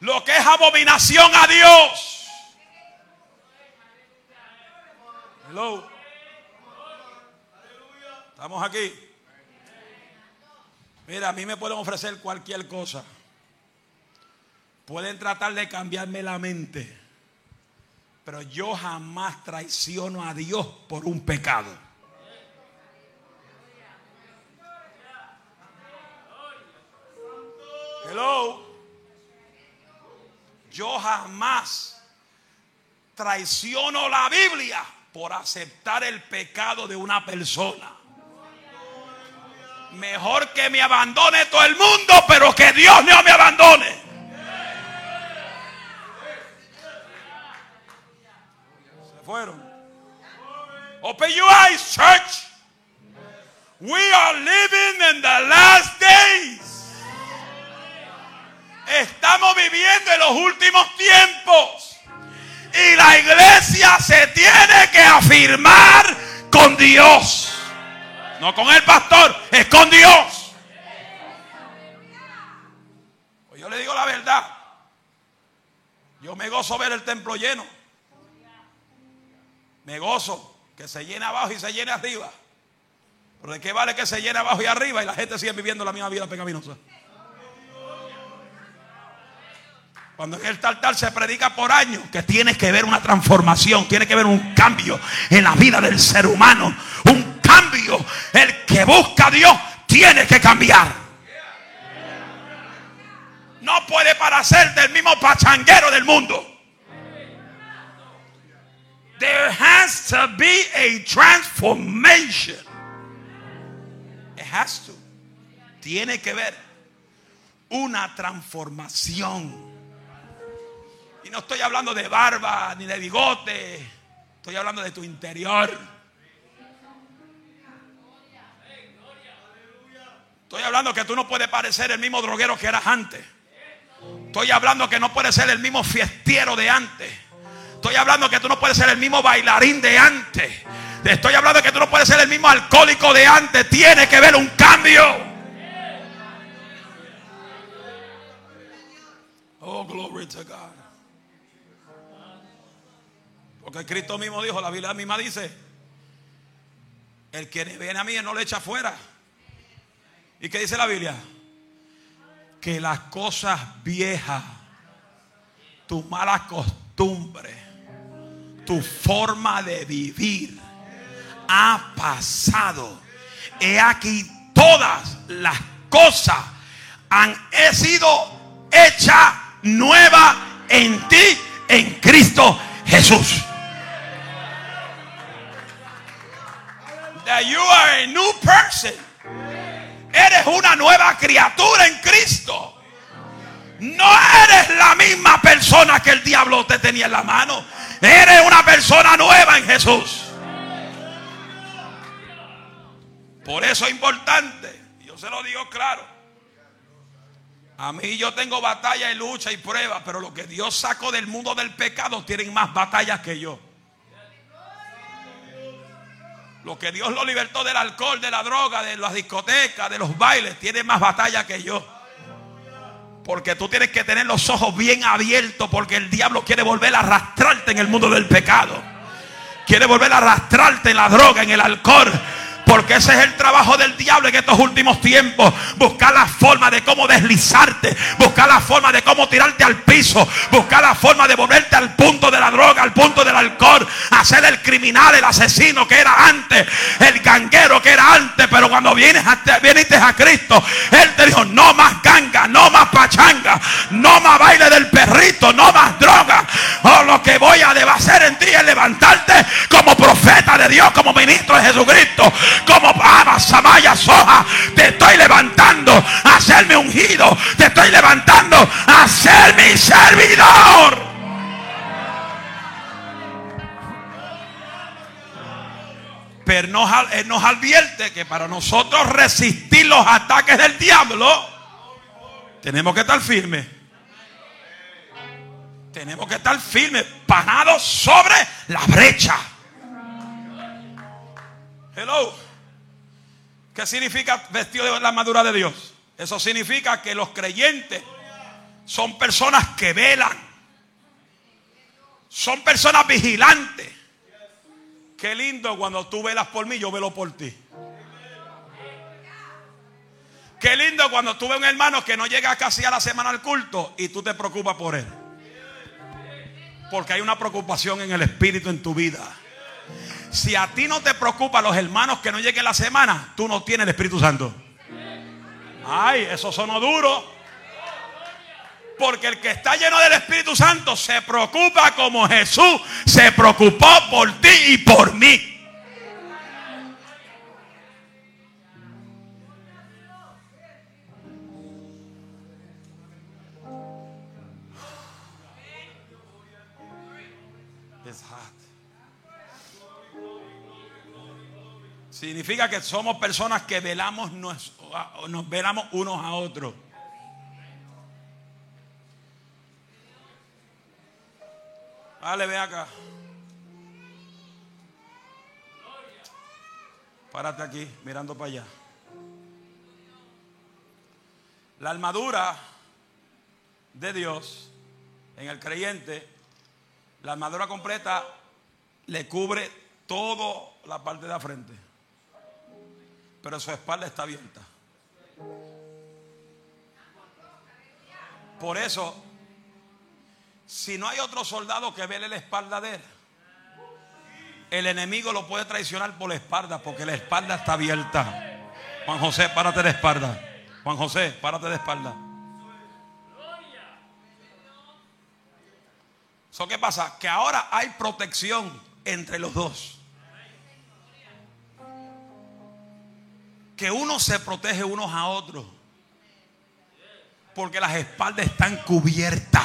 lo que es abominación a Dios. Hello. Estamos aquí. Mira, a mí me pueden ofrecer cualquier cosa. Pueden tratar de cambiarme la mente. Pero yo jamás traiciono a Dios por un pecado. Hello. Yo jamás traiciono la Biblia por aceptar el pecado de una persona. Mejor que me abandone todo el mundo, pero que Dios no me abandone. Se fueron. Open your eyes, church. We are living in the last days. Estamos viviendo en los últimos tiempos. Y la iglesia se tiene que afirmar con Dios. No con el pastor, es con Dios. Pues yo le digo la verdad. Yo me gozo ver el templo lleno. Me gozo que se llene abajo y se llene arriba. Pero qué vale que se llene abajo y arriba y la gente sigue viviendo la misma vida pecaminosa. Cuando en el altar se predica por años que tiene que ver una transformación, tiene que ver un cambio en la vida del ser humano, cambio. El que busca a Dios tiene que cambiar. No puede para ser del mismo pachanguero del mundo. There has to be a transformation. It has to. Tiene que ver una transformación. Y no estoy hablando de barba ni de bigote. Estoy hablando de tu interior. Estoy hablando que tú no puedes parecer el mismo droguero que eras antes. Estoy hablando que no puedes ser el mismo fiestiero de antes. Estoy hablando que tú no puedes ser el mismo bailarín de antes. Estoy hablando que tú no puedes ser el mismo alcohólico de antes. Tiene que ver un cambio. Oh, glory to God. Porque Cristo mismo dijo, la Biblia misma dice, el que viene a mí no le echa fuera. ¿Y qué dice la Biblia? Que las cosas viejas, tu mala costumbre, tu forma de vivir ha pasado. He aquí todas las cosas han sido hechas nuevas en ti, en Cristo Jesús. That you are a new person. Eres una nueva criatura en Cristo. No eres la misma persona que el diablo te tenía en la mano. Eres una persona nueva en Jesús. Por eso es importante. Yo se lo digo claro. A mí yo tengo batalla y lucha y prueba, pero lo que Dios sacó del mundo del pecado tienen más batallas que yo. Lo que Dios lo libertó del alcohol, de la droga, de las discotecas, de los bailes, tiene más batalla que yo. Porque tú tienes que tener los ojos bien abiertos porque el diablo quiere volver a arrastrarte en el mundo del pecado. Quiere volver a arrastrarte en la droga, en el alcohol. Porque ese es el trabajo del diablo en estos últimos tiempos. Buscar la forma de cómo deslizarte. Buscar la forma de cómo tirarte al piso. Buscar la forma de volverte al punto de la droga, al punto del alcohol. Hacer el criminal, el asesino que era antes. El ganguero que era antes. Pero cuando vienes a, a Cristo, Él te dijo, no más ganga, no más pachanga. No más baile del perrito, no más droga. Oh, lo que voy a hacer en ti es levantarte como profeta de Dios, como ministro de Jesucristo como Abba, Samaya, Soja. Te estoy levantando a hacerme ungido. Te estoy levantando a ser mi servidor. Pero nos, él nos advierte que para nosotros resistir los ataques del diablo, tenemos que estar firmes. Tenemos que estar firmes, parados sobre la brecha. Hello. ¿Qué significa vestido de la armadura de Dios? Eso significa que los creyentes son personas que velan. Son personas vigilantes. Qué lindo cuando tú velas por mí, yo velo por ti. Qué lindo cuando tú ves un hermano que no llega casi a la semana al culto y tú te preocupas por él. Porque hay una preocupación en el espíritu en tu vida. Si a ti no te preocupa los hermanos que no lleguen la semana, tú no tienes el Espíritu Santo. Ay, eso sonó duro. Porque el que está lleno del Espíritu Santo se preocupa como Jesús se preocupó por ti y por mí. Significa que somos personas que velamos nos, nos velamos unos a otros. Vale, ve acá. Párate aquí, mirando para allá. La armadura de Dios en el creyente, la armadura completa le cubre toda la parte de la frente pero su espalda está abierta. Por eso, si no hay otro soldado que vele la espalda de él, el enemigo lo puede traicionar por la espalda, porque la espalda está abierta. Juan José, párate de espalda. Juan José, párate de espalda. ¿Eso qué pasa? Que ahora hay protección entre los dos. Que uno se protege unos a otros. Porque las espaldas están cubiertas.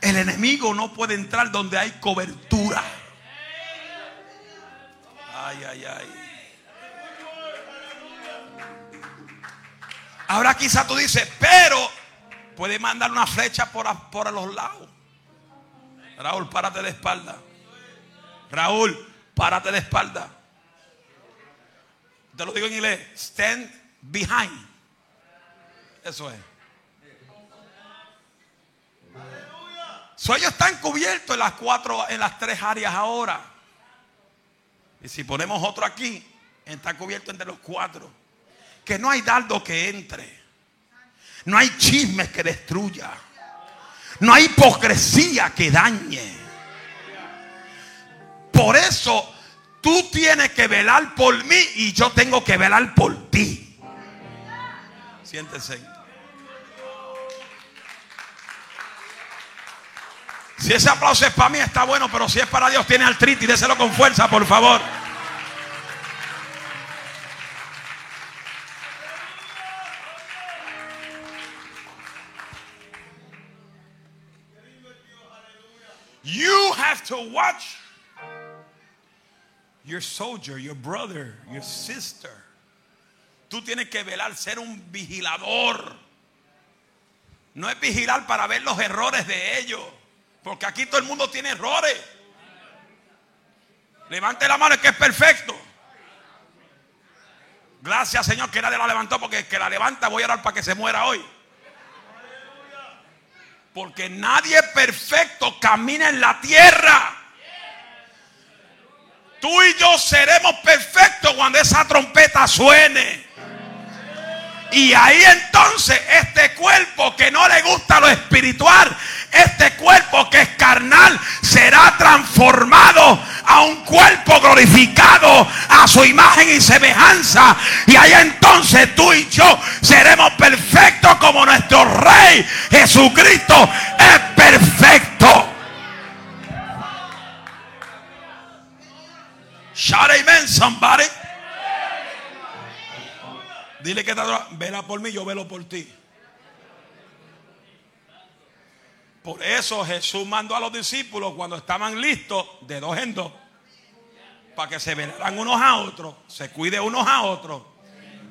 El enemigo no puede entrar donde hay cobertura. Ay, ay, ay. Ahora quizá tú dices, pero puede mandar una flecha por, por los lados. Raúl, párate de espalda. Raúl, párate de espalda. Te lo digo en inglés. Stand behind. Eso es. So, ellos están cubiertos en las cuatro, en las tres áreas ahora. Y si ponemos otro aquí, está cubierto entre los cuatro. Que no hay dardo que entre. No hay chismes que destruya. No hay hipocresía que dañe. Por eso Tú tienes que velar por mí y yo tengo que velar por ti. Siéntese. Si ese aplauso es para mí, está bueno, pero si es para Dios, tiene artritis, déselo con fuerza, por favor. You have to watch your soldier, your brother, your sister. Tú tienes que velar, ser un vigilador. No es vigilar para ver los errores de ellos. Porque aquí todo el mundo tiene errores. Levante la mano, es que es perfecto. Gracias, Señor, que nadie la levantó, porque el que la levanta voy a orar para que se muera hoy. Porque nadie perfecto camina en la tierra. Tú y yo seremos perfectos cuando esa trompeta suene. Y ahí entonces este cuerpo que no le gusta lo espiritual, este cuerpo que es carnal, será transformado a un cuerpo glorificado a su imagen y semejanza. Y ahí entonces tú y yo seremos perfectos como nuestro Rey Jesucristo es perfecto. Shout amen, somebody. Dile que está vela por mí, yo velo por ti. Por eso Jesús mandó a los discípulos cuando estaban listos, de dos en dos, para que se velaran unos a otros, se cuide unos a otros,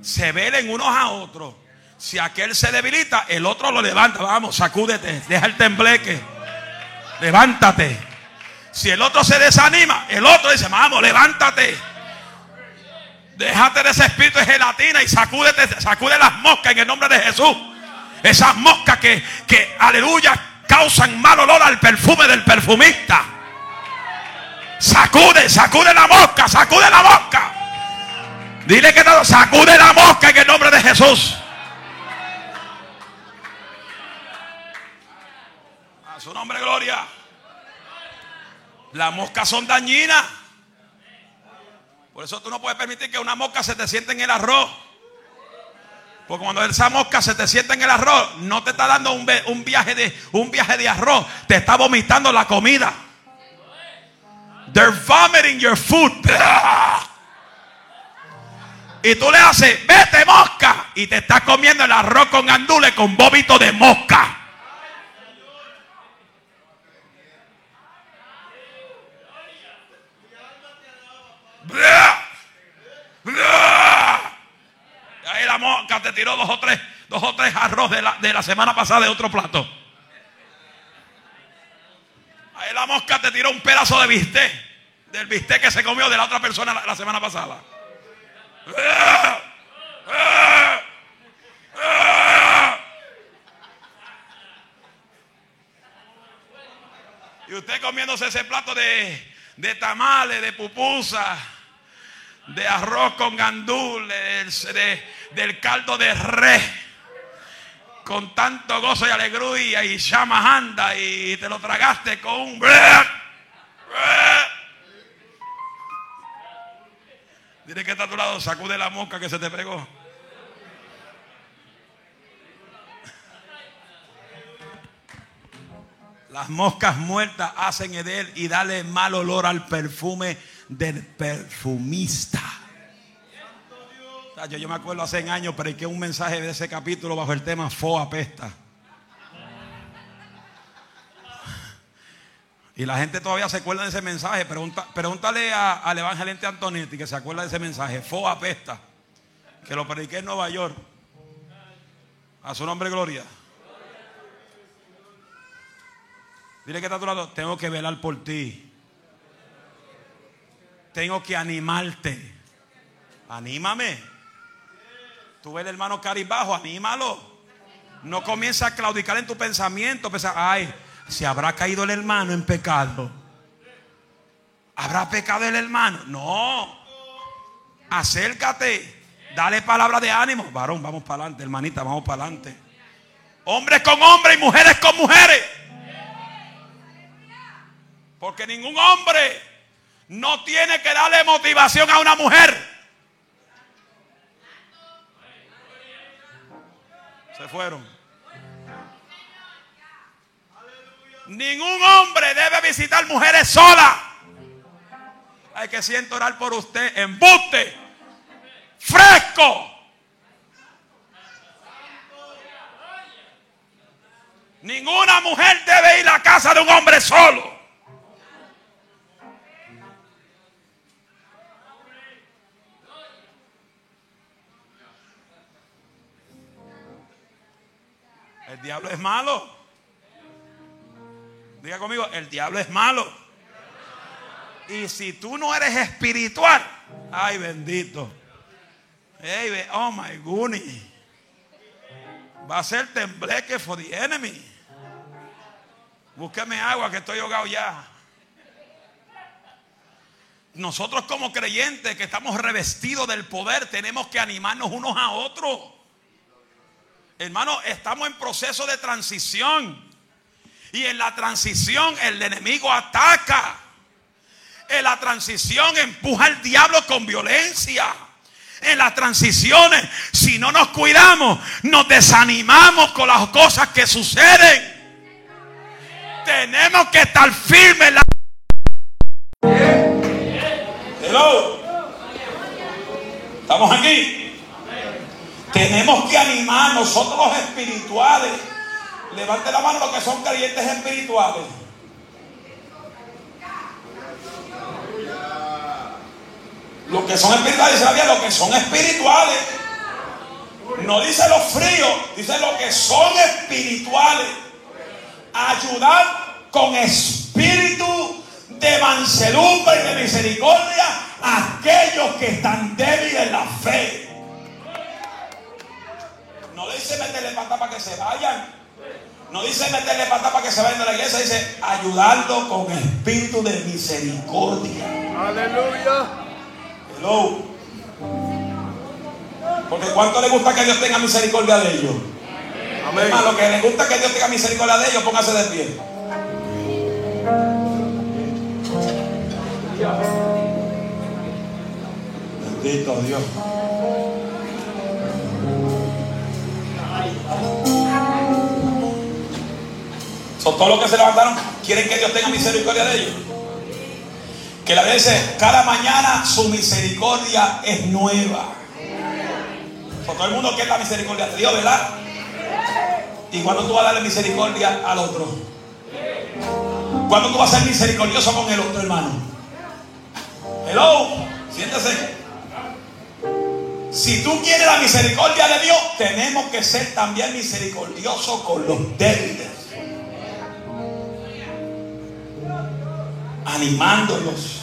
se velen unos a otros. Si aquel se debilita, el otro lo levanta. Vamos, sacúdete, deja el tembleque, levántate. Si el otro se desanima, el otro dice, vamos, levántate. Déjate de ese espíritu de gelatina y sacúdete, sacude las moscas en el nombre de Jesús. Esas moscas que, que, aleluya, causan mal olor al perfume del perfumista. Sacude, sacude la mosca, sacude la mosca. Dile que todo, sacude la mosca en el nombre de Jesús. A su nombre, gloria. Las moscas son dañinas. Por eso tú no puedes permitir que una mosca se te siente en el arroz. Porque cuando esa mosca se te siente en el arroz, no te está dando un, viaje, de, un viaje de arroz, te está vomitando la comida. They're vomiting your food. Y tú le haces, vete mosca. Y te estás comiendo el arroz con gandules con vómito de mosca. Ahí la mosca te tiró dos o tres, dos o tres arroz de la, de la semana pasada de otro plato. Ahí la mosca te tiró un pedazo de bistec. Del bistec que se comió de la otra persona la, semana pasada. Y usted comiéndose ese plato de, de tamales, de pupusa de arroz con gandules, del caldo de res, con tanto gozo y alegría y llama anda y te lo tragaste con un... Dile que está a tu lado, sacude la mosca que se te pegó. Las moscas muertas hacen edel y dale mal olor al perfume del perfumista. yo, me acuerdo hace años, pero que un mensaje de ese capítulo bajo el tema Fo apesta. Y la gente todavía se acuerda de ese mensaje. pregúntale al evangelista Antonetti que se acuerda de ese mensaje. Fo apesta. Que lo prediqué en Nueva York. A su nombre, gloria. Dile que está a tu lado. Tengo que velar por ti. Tengo que animarte. Anímame. Tú ves el hermano caribajo, anímalo. No comienza a claudicar en tu pensamiento. Pensar, ay, si habrá caído el hermano en pecado. ¿Habrá pecado el hermano? No. Acércate. Dale palabra de ánimo. Varón, vamos para adelante, hermanita, vamos para adelante. Hombres con hombres y mujeres con mujeres. Porque ningún hombre no tiene que darle motivación a una mujer. Se fueron. Ningún hombre debe visitar mujeres solas. Hay que siento orar por usted. Embuste. Fresco. Ninguna mujer debe ir a casa de un hombre solo. El diablo es malo. Diga conmigo, el diablo es malo. Y si tú no eres espiritual, ay bendito. oh my goodness. Va a ser tembleque for the enemy. Búsqueme agua que estoy ahogado ya. Nosotros como creyentes que estamos revestidos del poder tenemos que animarnos unos a otros. Hermano, estamos en proceso de transición. Y en la transición el enemigo ataca. En la transición empuja al diablo con violencia. En las transiciones, si no nos cuidamos, nos desanimamos con las cosas que suceden. Tenemos que estar firmes. La... Hello. ¿Estamos aquí? Tenemos que animar nosotros los espirituales Levante la mano los que son creyentes espirituales. Los que son espirituales, Biblia, los que son espirituales. No dice los fríos, dice los que son espirituales. Ayudar con espíritu de mansedumbre y de misericordia a aquellos que están débiles en la fe. No dice meterle pata para que se vayan. No dice meterle pata para que se vayan de la iglesia, dice ayudarlo con espíritu de misericordia. Aleluya. Hello. Porque cuánto le gusta que Dios tenga misericordia de ellos. Amén. lo que le gusta que Dios tenga misericordia de ellos, póngase de pie. Bendito Dios. Todos los que se levantaron, quieren que Dios tenga misericordia de ellos. Que la vez cada mañana su misericordia es nueva. Todo el mundo quiere la misericordia de Dios, ¿verdad? ¿Y cuando tú vas a darle misericordia al otro? ¿Cuándo tú vas a ser misericordioso con el otro hermano? Hello, siéntese. Si tú quieres la misericordia de Dios, tenemos que ser también misericordiosos con los débiles. Animándolos,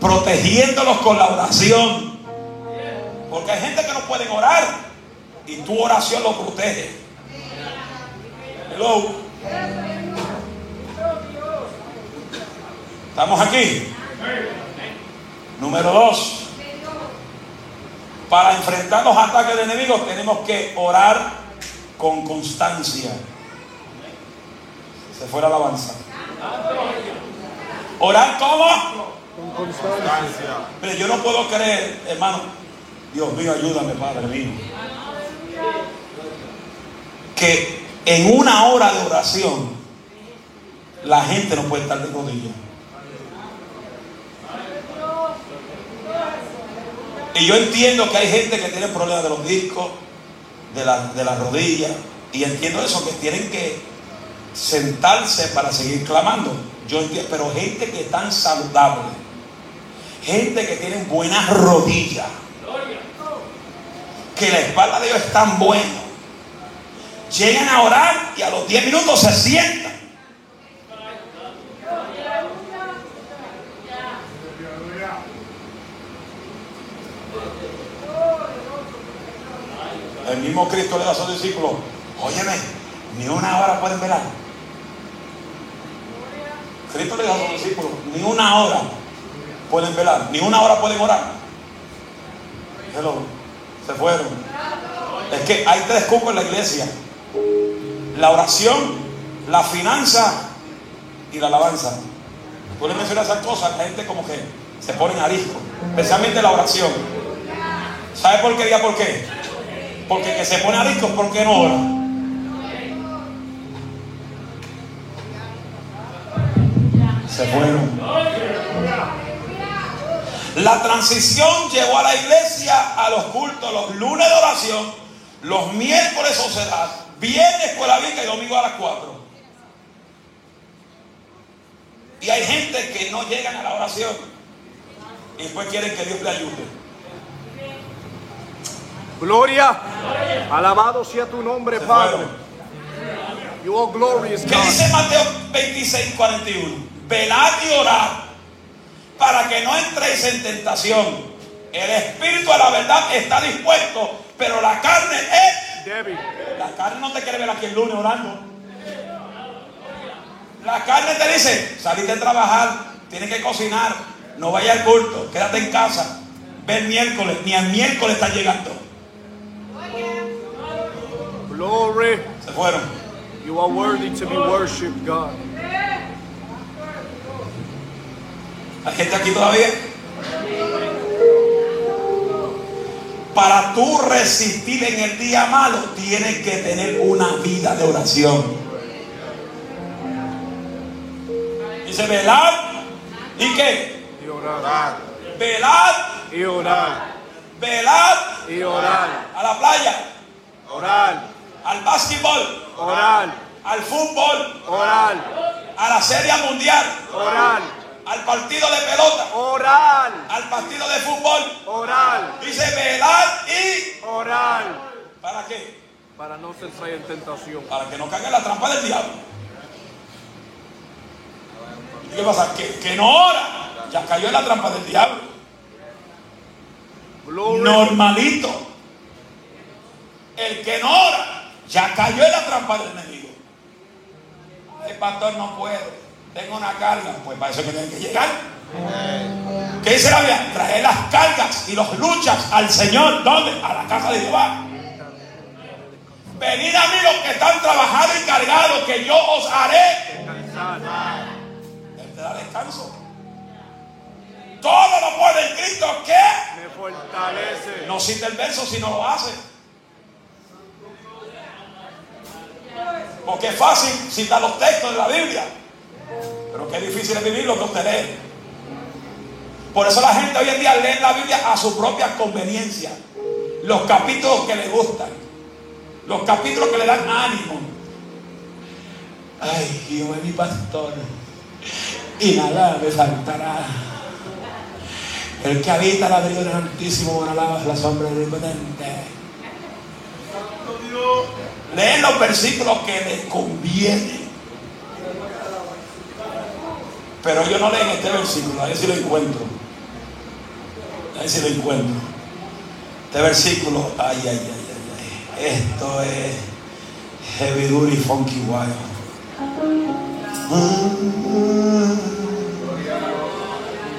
protegiéndolos con la oración. Porque hay gente que no puede orar y tu oración lo protege. Hello. ¿Estamos aquí? Número dos. Para enfrentar los ataques de enemigos tenemos que orar con constancia. Se fue la alabanza. ¿Orar? Con constancia. Pero yo no puedo creer, hermano. Dios mío, ayúdame, Padre mío. Que en una hora de oración la gente no puede estar de rodillas. Y yo entiendo que hay gente que tiene problemas de los discos, de las de la rodillas, y entiendo eso, que tienen que sentarse para seguir clamando. Yo entiendo, pero gente que es tan saludable, gente que tiene buenas rodillas, que la espalda de Dios es tan buena, llegan a orar y a los 10 minutos se sientan. El mismo Cristo le da a sus discípulos, óyeme, ni una hora pueden velar. Cristo le dijo a los discípulos, ni una hora pueden velar, ni una hora pueden orar. se fueron. Es que hay tres cupos en la iglesia. La oración, la finanza y la alabanza. Tú le mencionas esas cosas, la gente como que se pone a arisco. Especialmente la oración. ¿Sabe por qué? ¿Ya por qué? Porque que se pone arisco porque no ora. Se fueron. La transición llevó a la iglesia a los cultos, los lunes de oración, los miércoles sociedad, viernes por la Biblia y domingo a las 4. Y hay gente que no llegan a la oración y después quieren que Dios le ayude. Gloria, alabado sea tu nombre, Padre. You glorious, ¿Qué dice Mateo 26, 41? Velad y orad para que no entréis en tentación. El espíritu de la verdad está dispuesto, pero la carne es débil. La carne no te quiere ver aquí el lunes orando. La carne te dice, salite a trabajar, tienes que cocinar, no vaya al culto, quédate en casa. Ve el miércoles, ni al miércoles está llegando. Glory. Se fueron. You are worthy to be worshipped, God. ¿Hay gente aquí todavía? Para tú resistir en el día malo, tienes que tener una vida de oración. Dice, velad. ¿Y qué? Y orar. Velad, Y orar. velad Y orar. a la playa, Orar. al básquetbol, Orar. al fútbol, Orar. a la serie mundial, Orar. Al partido de pelota, Orar. al partido de fútbol. Orar. Dice, velad y... Orar. ¿Para qué? Para no ser traído en tentación. Para que no caiga en la trampa del diablo. ¿Y qué pasa? Que, que no ora. Ya cayó en la trampa del diablo. Glory. Normalito. El que no ora, ya cayó en la trampa del enemigo. El pastor no puede. Tengo una carga. Pues para eso es que tiene que llegar. ¿Qué dice la Biblia? Trae las cargas y los luchas al Señor. ¿Dónde? A la casa de Jehová. Venid a mí los que están trabajados y cargados, que yo os haré. Él te da descanso. Todo lo puede en Cristo que Me fortalece. no cita el verso si no lo hace. Porque es fácil citar los textos de la Biblia. Pero qué difícil es vivir lo que usted lee. Por eso la gente hoy en día lee la Biblia a su propia conveniencia. Los capítulos que le gustan. Los capítulos que le dan ánimo. Ay, Jehová es mi pastor. Y nada me faltará. El que habita la abrigo del Altísimo morará la sombra del Omnipotente. Leen los versículos que les convienen. Pero yo no leen este versículo, a ver si lo encuentro. A ver si lo encuentro. Este versículo, ay, ay, ay, ay, ay. Esto es heavy duty funky wild.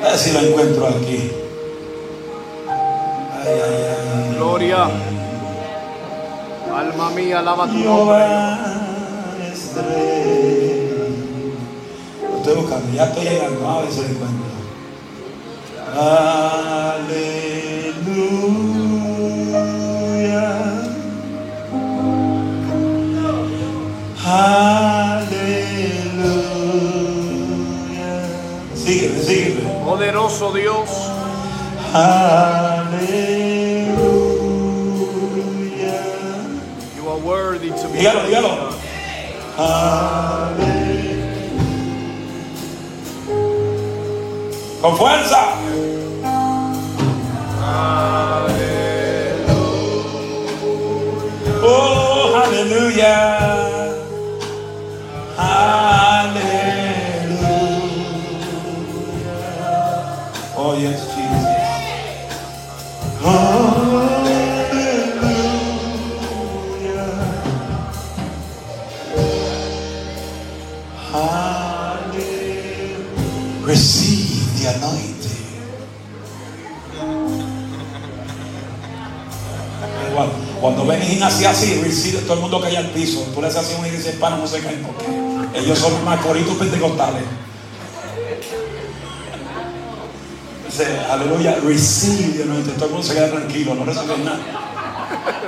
A ver si lo encuentro aquí. Ay, ay, ay. Gloria. Alma mía, alaba tu nombre. Estoy buscando, ya estoy llegando, a ver si lo encuentro. Aleluya. Aleluya. Sígueme, sígueme. Poderoso Dios. Aleluya. You are worthy to be Dígalo, dígalo. Aleluya. Con fuerza. Oh, aleluya. Aleluya. Cuando ven así así, receive, todo el mundo cae al piso. Tú le haces así una iglesia hispana, no se caen porque ellos son más coritos pentecostales. Dice, aleluya, the anointing. Todo el mundo se queda tranquilo, no recibe nada.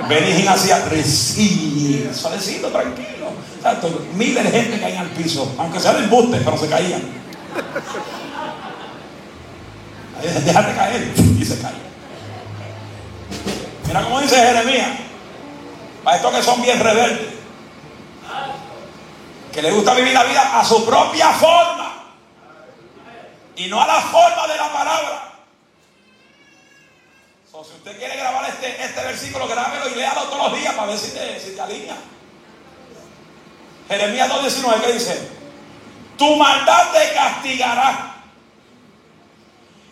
Ven así, recibe, suavecito, tranquilo. Exacto, miles de gente caen al piso, aunque sea de embuste, pero se caían. Déjate caer y se cae. Mira cómo dice Jeremías, para estos que son bien rebeldes, que les gusta vivir la vida a su propia forma y no a la forma de la palabra. So, si usted quiere grabar este, este versículo, grábelo y léalo todos los días para ver si te, alinea. Jeremías 2.19, ¿qué dice? Tu maldad te castigará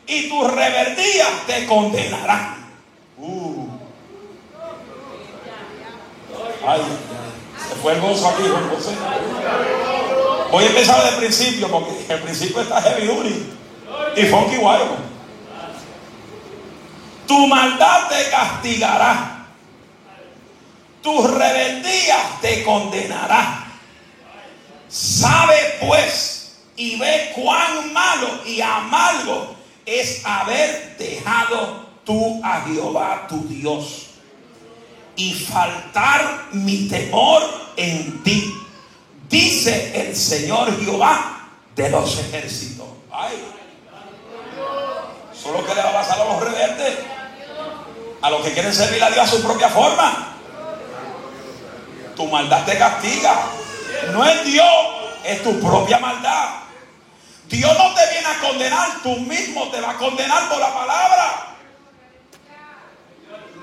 y tus rebeldías te condenarán. Uh. Ay, se fue el gozo aquí, José. Voy a empezar desde el principio, porque el principio está heavy duty y funky wild. Tu maldad te castigará, tus rebeldías te condenará. Sabe pues y ve cuán malo y amargo es haber dejado tú a Jehová tu Dios y faltar mi temor en ti, dice el Señor Jehová de los ejércitos. Ay, solo que le va a pasar a los rebeldes, a los que quieren servir a Dios a su propia forma. Tu maldad te castiga. No es Dios, es tu propia maldad. Dios no te viene a condenar, tú mismo te vas a condenar por la palabra.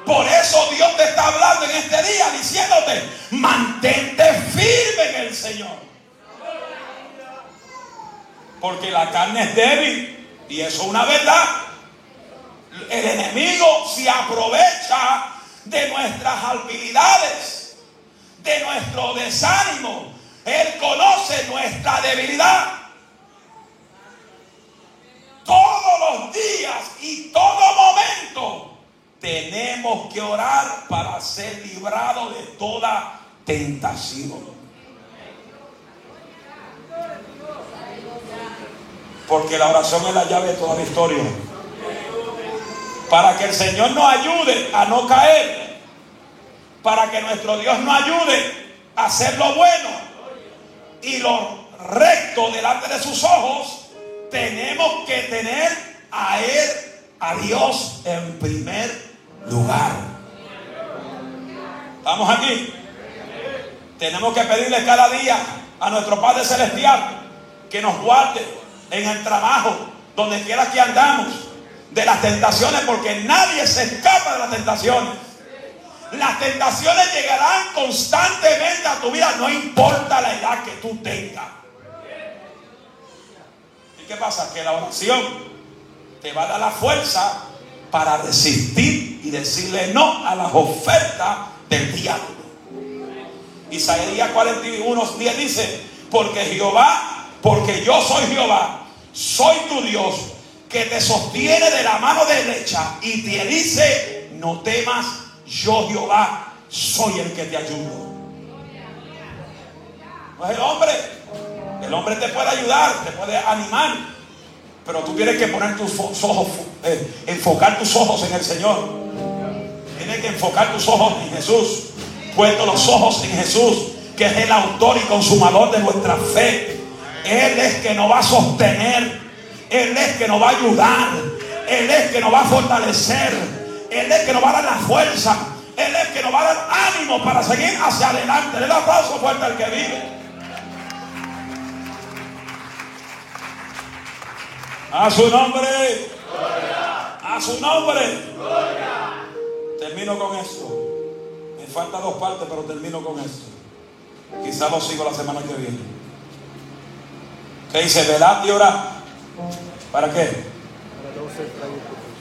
Por eso Dios te está hablando en este día diciéndote, mantente firme en el Señor. Porque la carne es débil y eso es una verdad. El enemigo se aprovecha de nuestras habilidades, de nuestro desánimo. Él conoce nuestra debilidad todos los días y todo momento tenemos que orar para ser librados de toda tentación. Porque la oración es la llave de toda victoria. Para que el Señor nos ayude a no caer. Para que nuestro Dios nos ayude a hacer lo bueno y lo recto delante de sus ojos tenemos que tener a Él, a Dios en primer lugar. ¿Estamos aquí? Tenemos que pedirle cada día a nuestro Padre Celestial que nos guarde en el trabajo, donde quiera que andamos, de las tentaciones, porque nadie se escapa de las tentaciones. Las tentaciones llegarán constantemente a tu vida, no importa la edad que tú tengas. ¿Qué pasa? Que la oración te va a dar la fuerza para resistir y decirle no a las ofertas del diablo. Isaías 41, 10 dice, porque Jehová, porque yo soy Jehová, soy tu Dios, que te sostiene de la mano derecha y te dice, no temas, yo Jehová soy el que te ayudo. No es el hombre, el hombre te puede ayudar, te puede animar, pero tú tienes que poner tus ojos, eh, enfocar tus ojos en el Señor. Tienes que enfocar tus ojos en Jesús. Puesto los ojos en Jesús, que es el autor y consumador de nuestra fe. Él es que nos va a sostener. Él es que nos va a ayudar. Él es que nos va a fortalecer. Él es que nos va a dar la fuerza. Él es que nos va a dar ánimo para seguir hacia adelante. Le da aplauso fuerte al que vive. A su nombre. A su nombre. Termino con esto. Me faltan dos partes, pero termino con esto. Quizás lo sigo la semana que viene. ¿Qué dice? Velad y orar. ¿Para qué?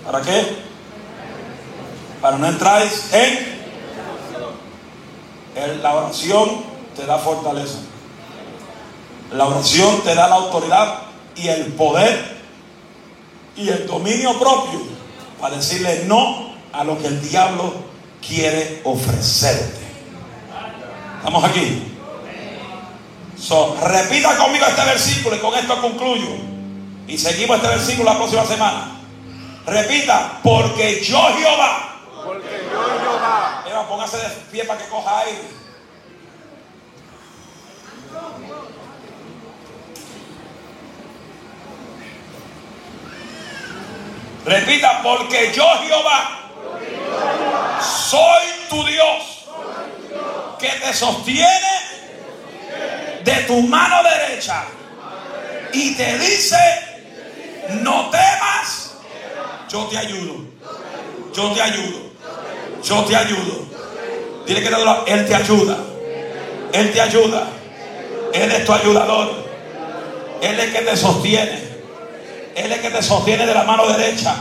¿Para qué? Para no entráis en. La oración te da fortaleza. La oración te da la autoridad y el poder y el dominio propio para decirle no a lo que el diablo quiere ofrecerte. ¿Estamos aquí? So, repita conmigo este versículo y con esto concluyo. Y seguimos este versículo la próxima semana. Repita, porque yo Jehová. Porque yo Jehová. Eva, póngase de pie para que coja aire. Repita, porque yo Jehová soy tu Dios que te sostiene de tu mano derecha y te dice, no temas, yo te ayudo, yo te ayudo, yo te ayudo. Dile que Él te ayuda, Él te ayuda, Él es tu ayudador. Él es que te sostiene. Él es que te sostiene de la mano derecha.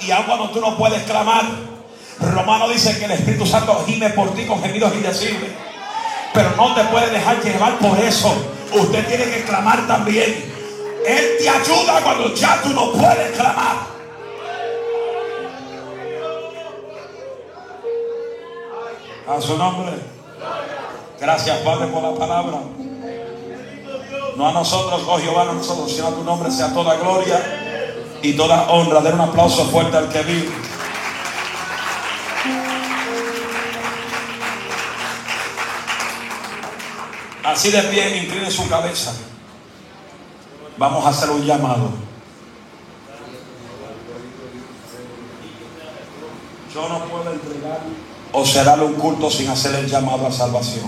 Y aun cuando tú no puedes clamar, Romano dice que el Espíritu Santo gime por ti con gemidos indecibles. Pero no te puede dejar llevar por eso. Usted tiene que clamar también. Él te ayuda cuando ya tú no puedes clamar. A su nombre. Gracias, Padre, por la palabra. No a nosotros, oh Jehová, no a nosotros, sino a tu nombre sea toda gloria y toda honra. Den un aplauso fuerte al que vive. Así de pie, incline su cabeza. Vamos a hacer un llamado. Yo no puedo entregar o será un culto sin hacer el llamado a salvación.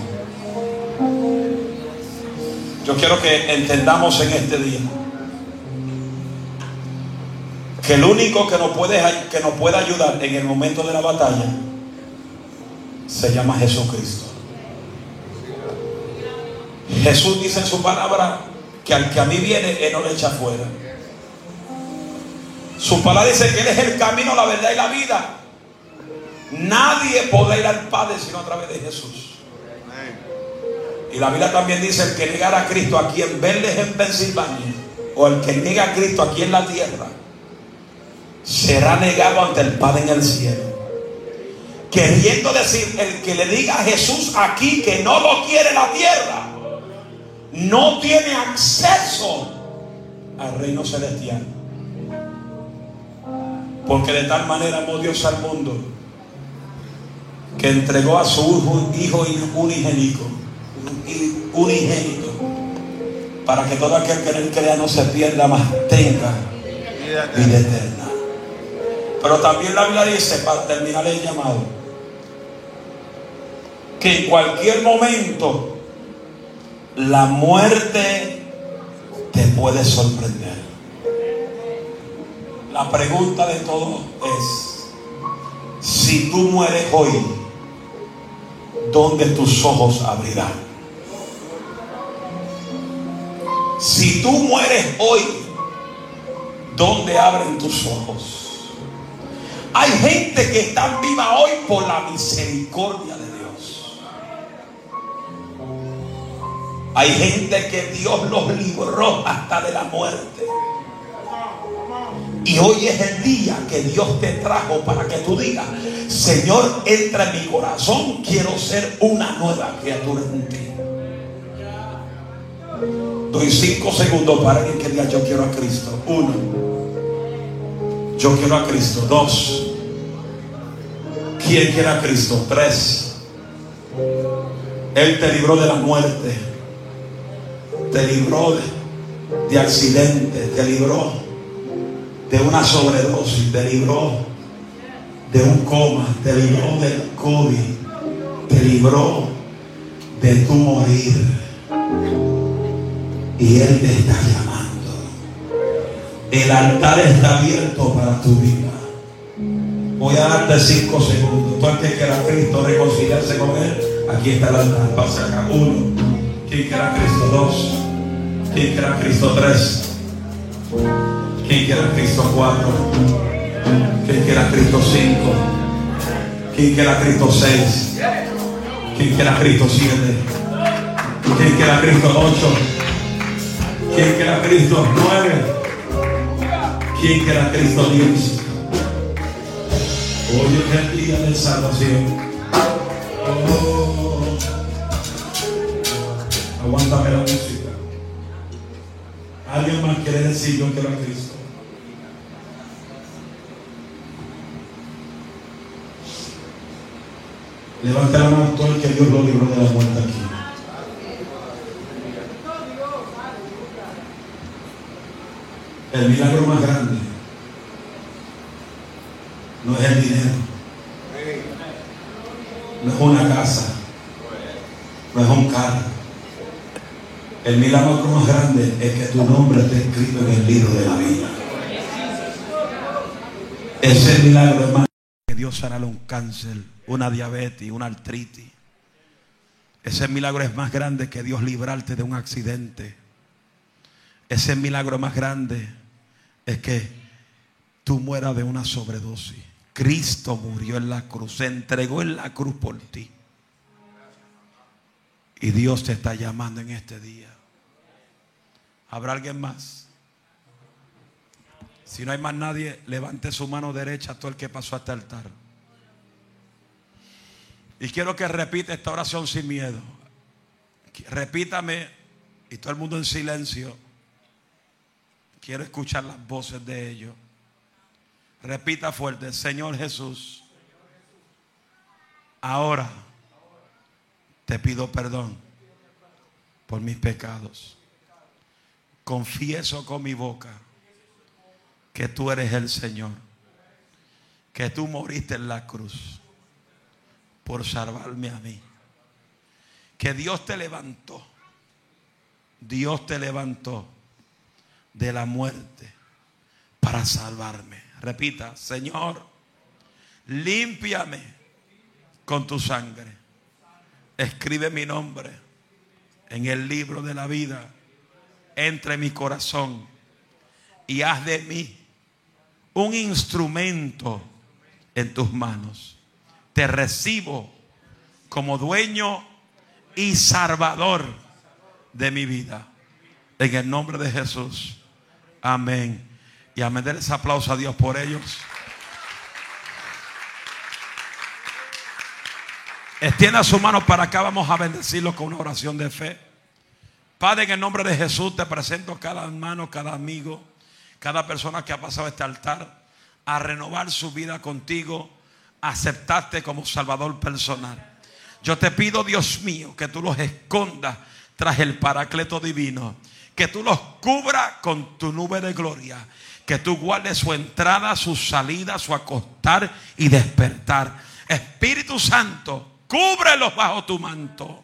Yo quiero que entendamos en este día que el único que nos puede, que nos ayudar en el momento de la batalla se llama Jesucristo. Jesús dice en su palabra que al que a mí viene, Él no le echa fuera. Su palabra dice que Él es el camino, la verdad y la vida. Nadie podrá ir al Padre sino a través de Jesús. Y la Biblia también dice, el que negara a Cristo aquí en en Pensilvania, o el que niega a Cristo aquí en la tierra, será negado ante el Padre en el cielo. Queriendo decir, el que le diga a Jesús aquí que no lo quiere la tierra, no tiene acceso al reino celestial. Porque de tal manera amó Dios al mundo que entregó a su hijo unigénito, unigénito, para que todo aquel que en él crea no se pierda, más tenga vida eterna. Pero también la Biblia dice, para terminar el llamado, que en cualquier momento la muerte te puede sorprender. La pregunta de todo es, si tú mueres hoy, ¿dónde tus ojos abrirán? Si tú mueres hoy, ¿dónde abren tus ojos? Hay gente que está viva hoy por la misericordia de Dios. Hay gente que Dios los libró hasta de la muerte. Y hoy es el día que Dios te trajo para que tú digas, Señor, entra en mi corazón, quiero ser una nueva criatura en ti. Doy cinco segundos para que diga yo quiero a Cristo. Uno, yo quiero a Cristo. Dos, ¿quién quiere a Cristo? Tres, Él te libró de la muerte, te libró de, de accidente, te libró de una sobredosis, te libró de un coma, te libró del COVID, te libró de tu morir. Y Él te está llamando. El altar está abierto para tu vida. Voy a darte cinco segundos. Tú antes que era Cristo reconciliarse con Él, aquí está el altar. Pasa acá. Uno. ¿Quién quiera Cristo? Dos. ¿Quién quiera Cristo? Tres. ¿Quién quiera Cristo 4? ¿Quién quiera Cristo 5? ¿Quién quiera Cristo 6? ¿Quién quiera Cristo 7? ¿Quién quiera Cristo 8? ¿Quién quiera Cristo 9? ¿Quién quiera Cristo 10? Hoy es el día de salvación. Oh. Aguántame la música. Alguien más quiere decir yo quiero a Cristo. Levanta la mano todo el que Dios lo libró de la muerte aquí. El milagro más grande no es el dinero, no es una casa, no es un carro. El milagro más grande es que tu nombre esté escrito en el libro de la vida. Ese milagro, hermano. Que Dios sanara un cáncer una diabetes, una artritis. Ese milagro es más grande que Dios librarte de un accidente. ese milagro más grande es que tú mueras de una sobredosis. Cristo murió en la cruz, se entregó en la cruz por ti. Y Dios te está llamando en este día. ¿Habrá alguien más? Si no hay más nadie, levante su mano derecha todo el que pasó a este altar. Y quiero que repita esta oración sin miedo. Repítame y todo el mundo en silencio. Quiero escuchar las voces de ellos. Repita fuerte, Señor Jesús, ahora te pido perdón por mis pecados. Confieso con mi boca que tú eres el Señor, que tú moriste en la cruz por salvarme a mí, que Dios te levantó, Dios te levantó de la muerte para salvarme. Repita, Señor, límpiame con tu sangre. Escribe mi nombre en el libro de la vida. Entre mi corazón y haz de mí un instrumento en tus manos. Te recibo como dueño y salvador de mi vida. En el nombre de Jesús. Amén. Y a ese aplauso a Dios por ellos. Extienda su mano para acá. Vamos a bendecirlos con una oración de fe. Padre, en el nombre de Jesús te presento cada hermano, cada amigo, cada persona que ha pasado este altar a renovar su vida contigo, aceptarte como Salvador personal. Yo te pido, Dios mío, que tú los escondas tras el Paracleto divino que tú los cubras con tu nube de gloria. Que tú guardes su entrada, su salida, su acostar y despertar. Espíritu Santo, cúbrelos bajo tu manto.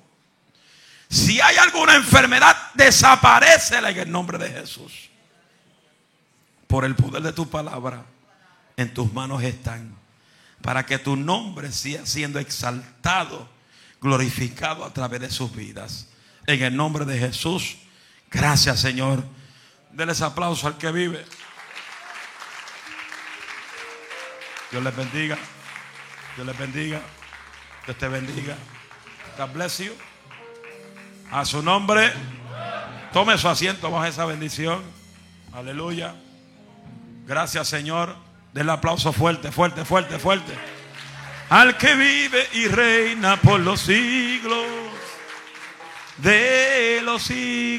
Si hay alguna enfermedad, desaparece en el nombre de Jesús. Por el poder de tu palabra, en tus manos están. Para que tu nombre siga siendo exaltado, glorificado a través de sus vidas. En el nombre de Jesús. Gracias, Señor. Denles aplauso al que vive. Dios les bendiga. Dios les bendiga. Dios te bendiga. God bless you. A su nombre. Tome su asiento bajo esa bendición. Aleluya. Gracias, Señor. Denle aplauso fuerte, fuerte, fuerte, fuerte. Al que vive y reina por los siglos de los siglos.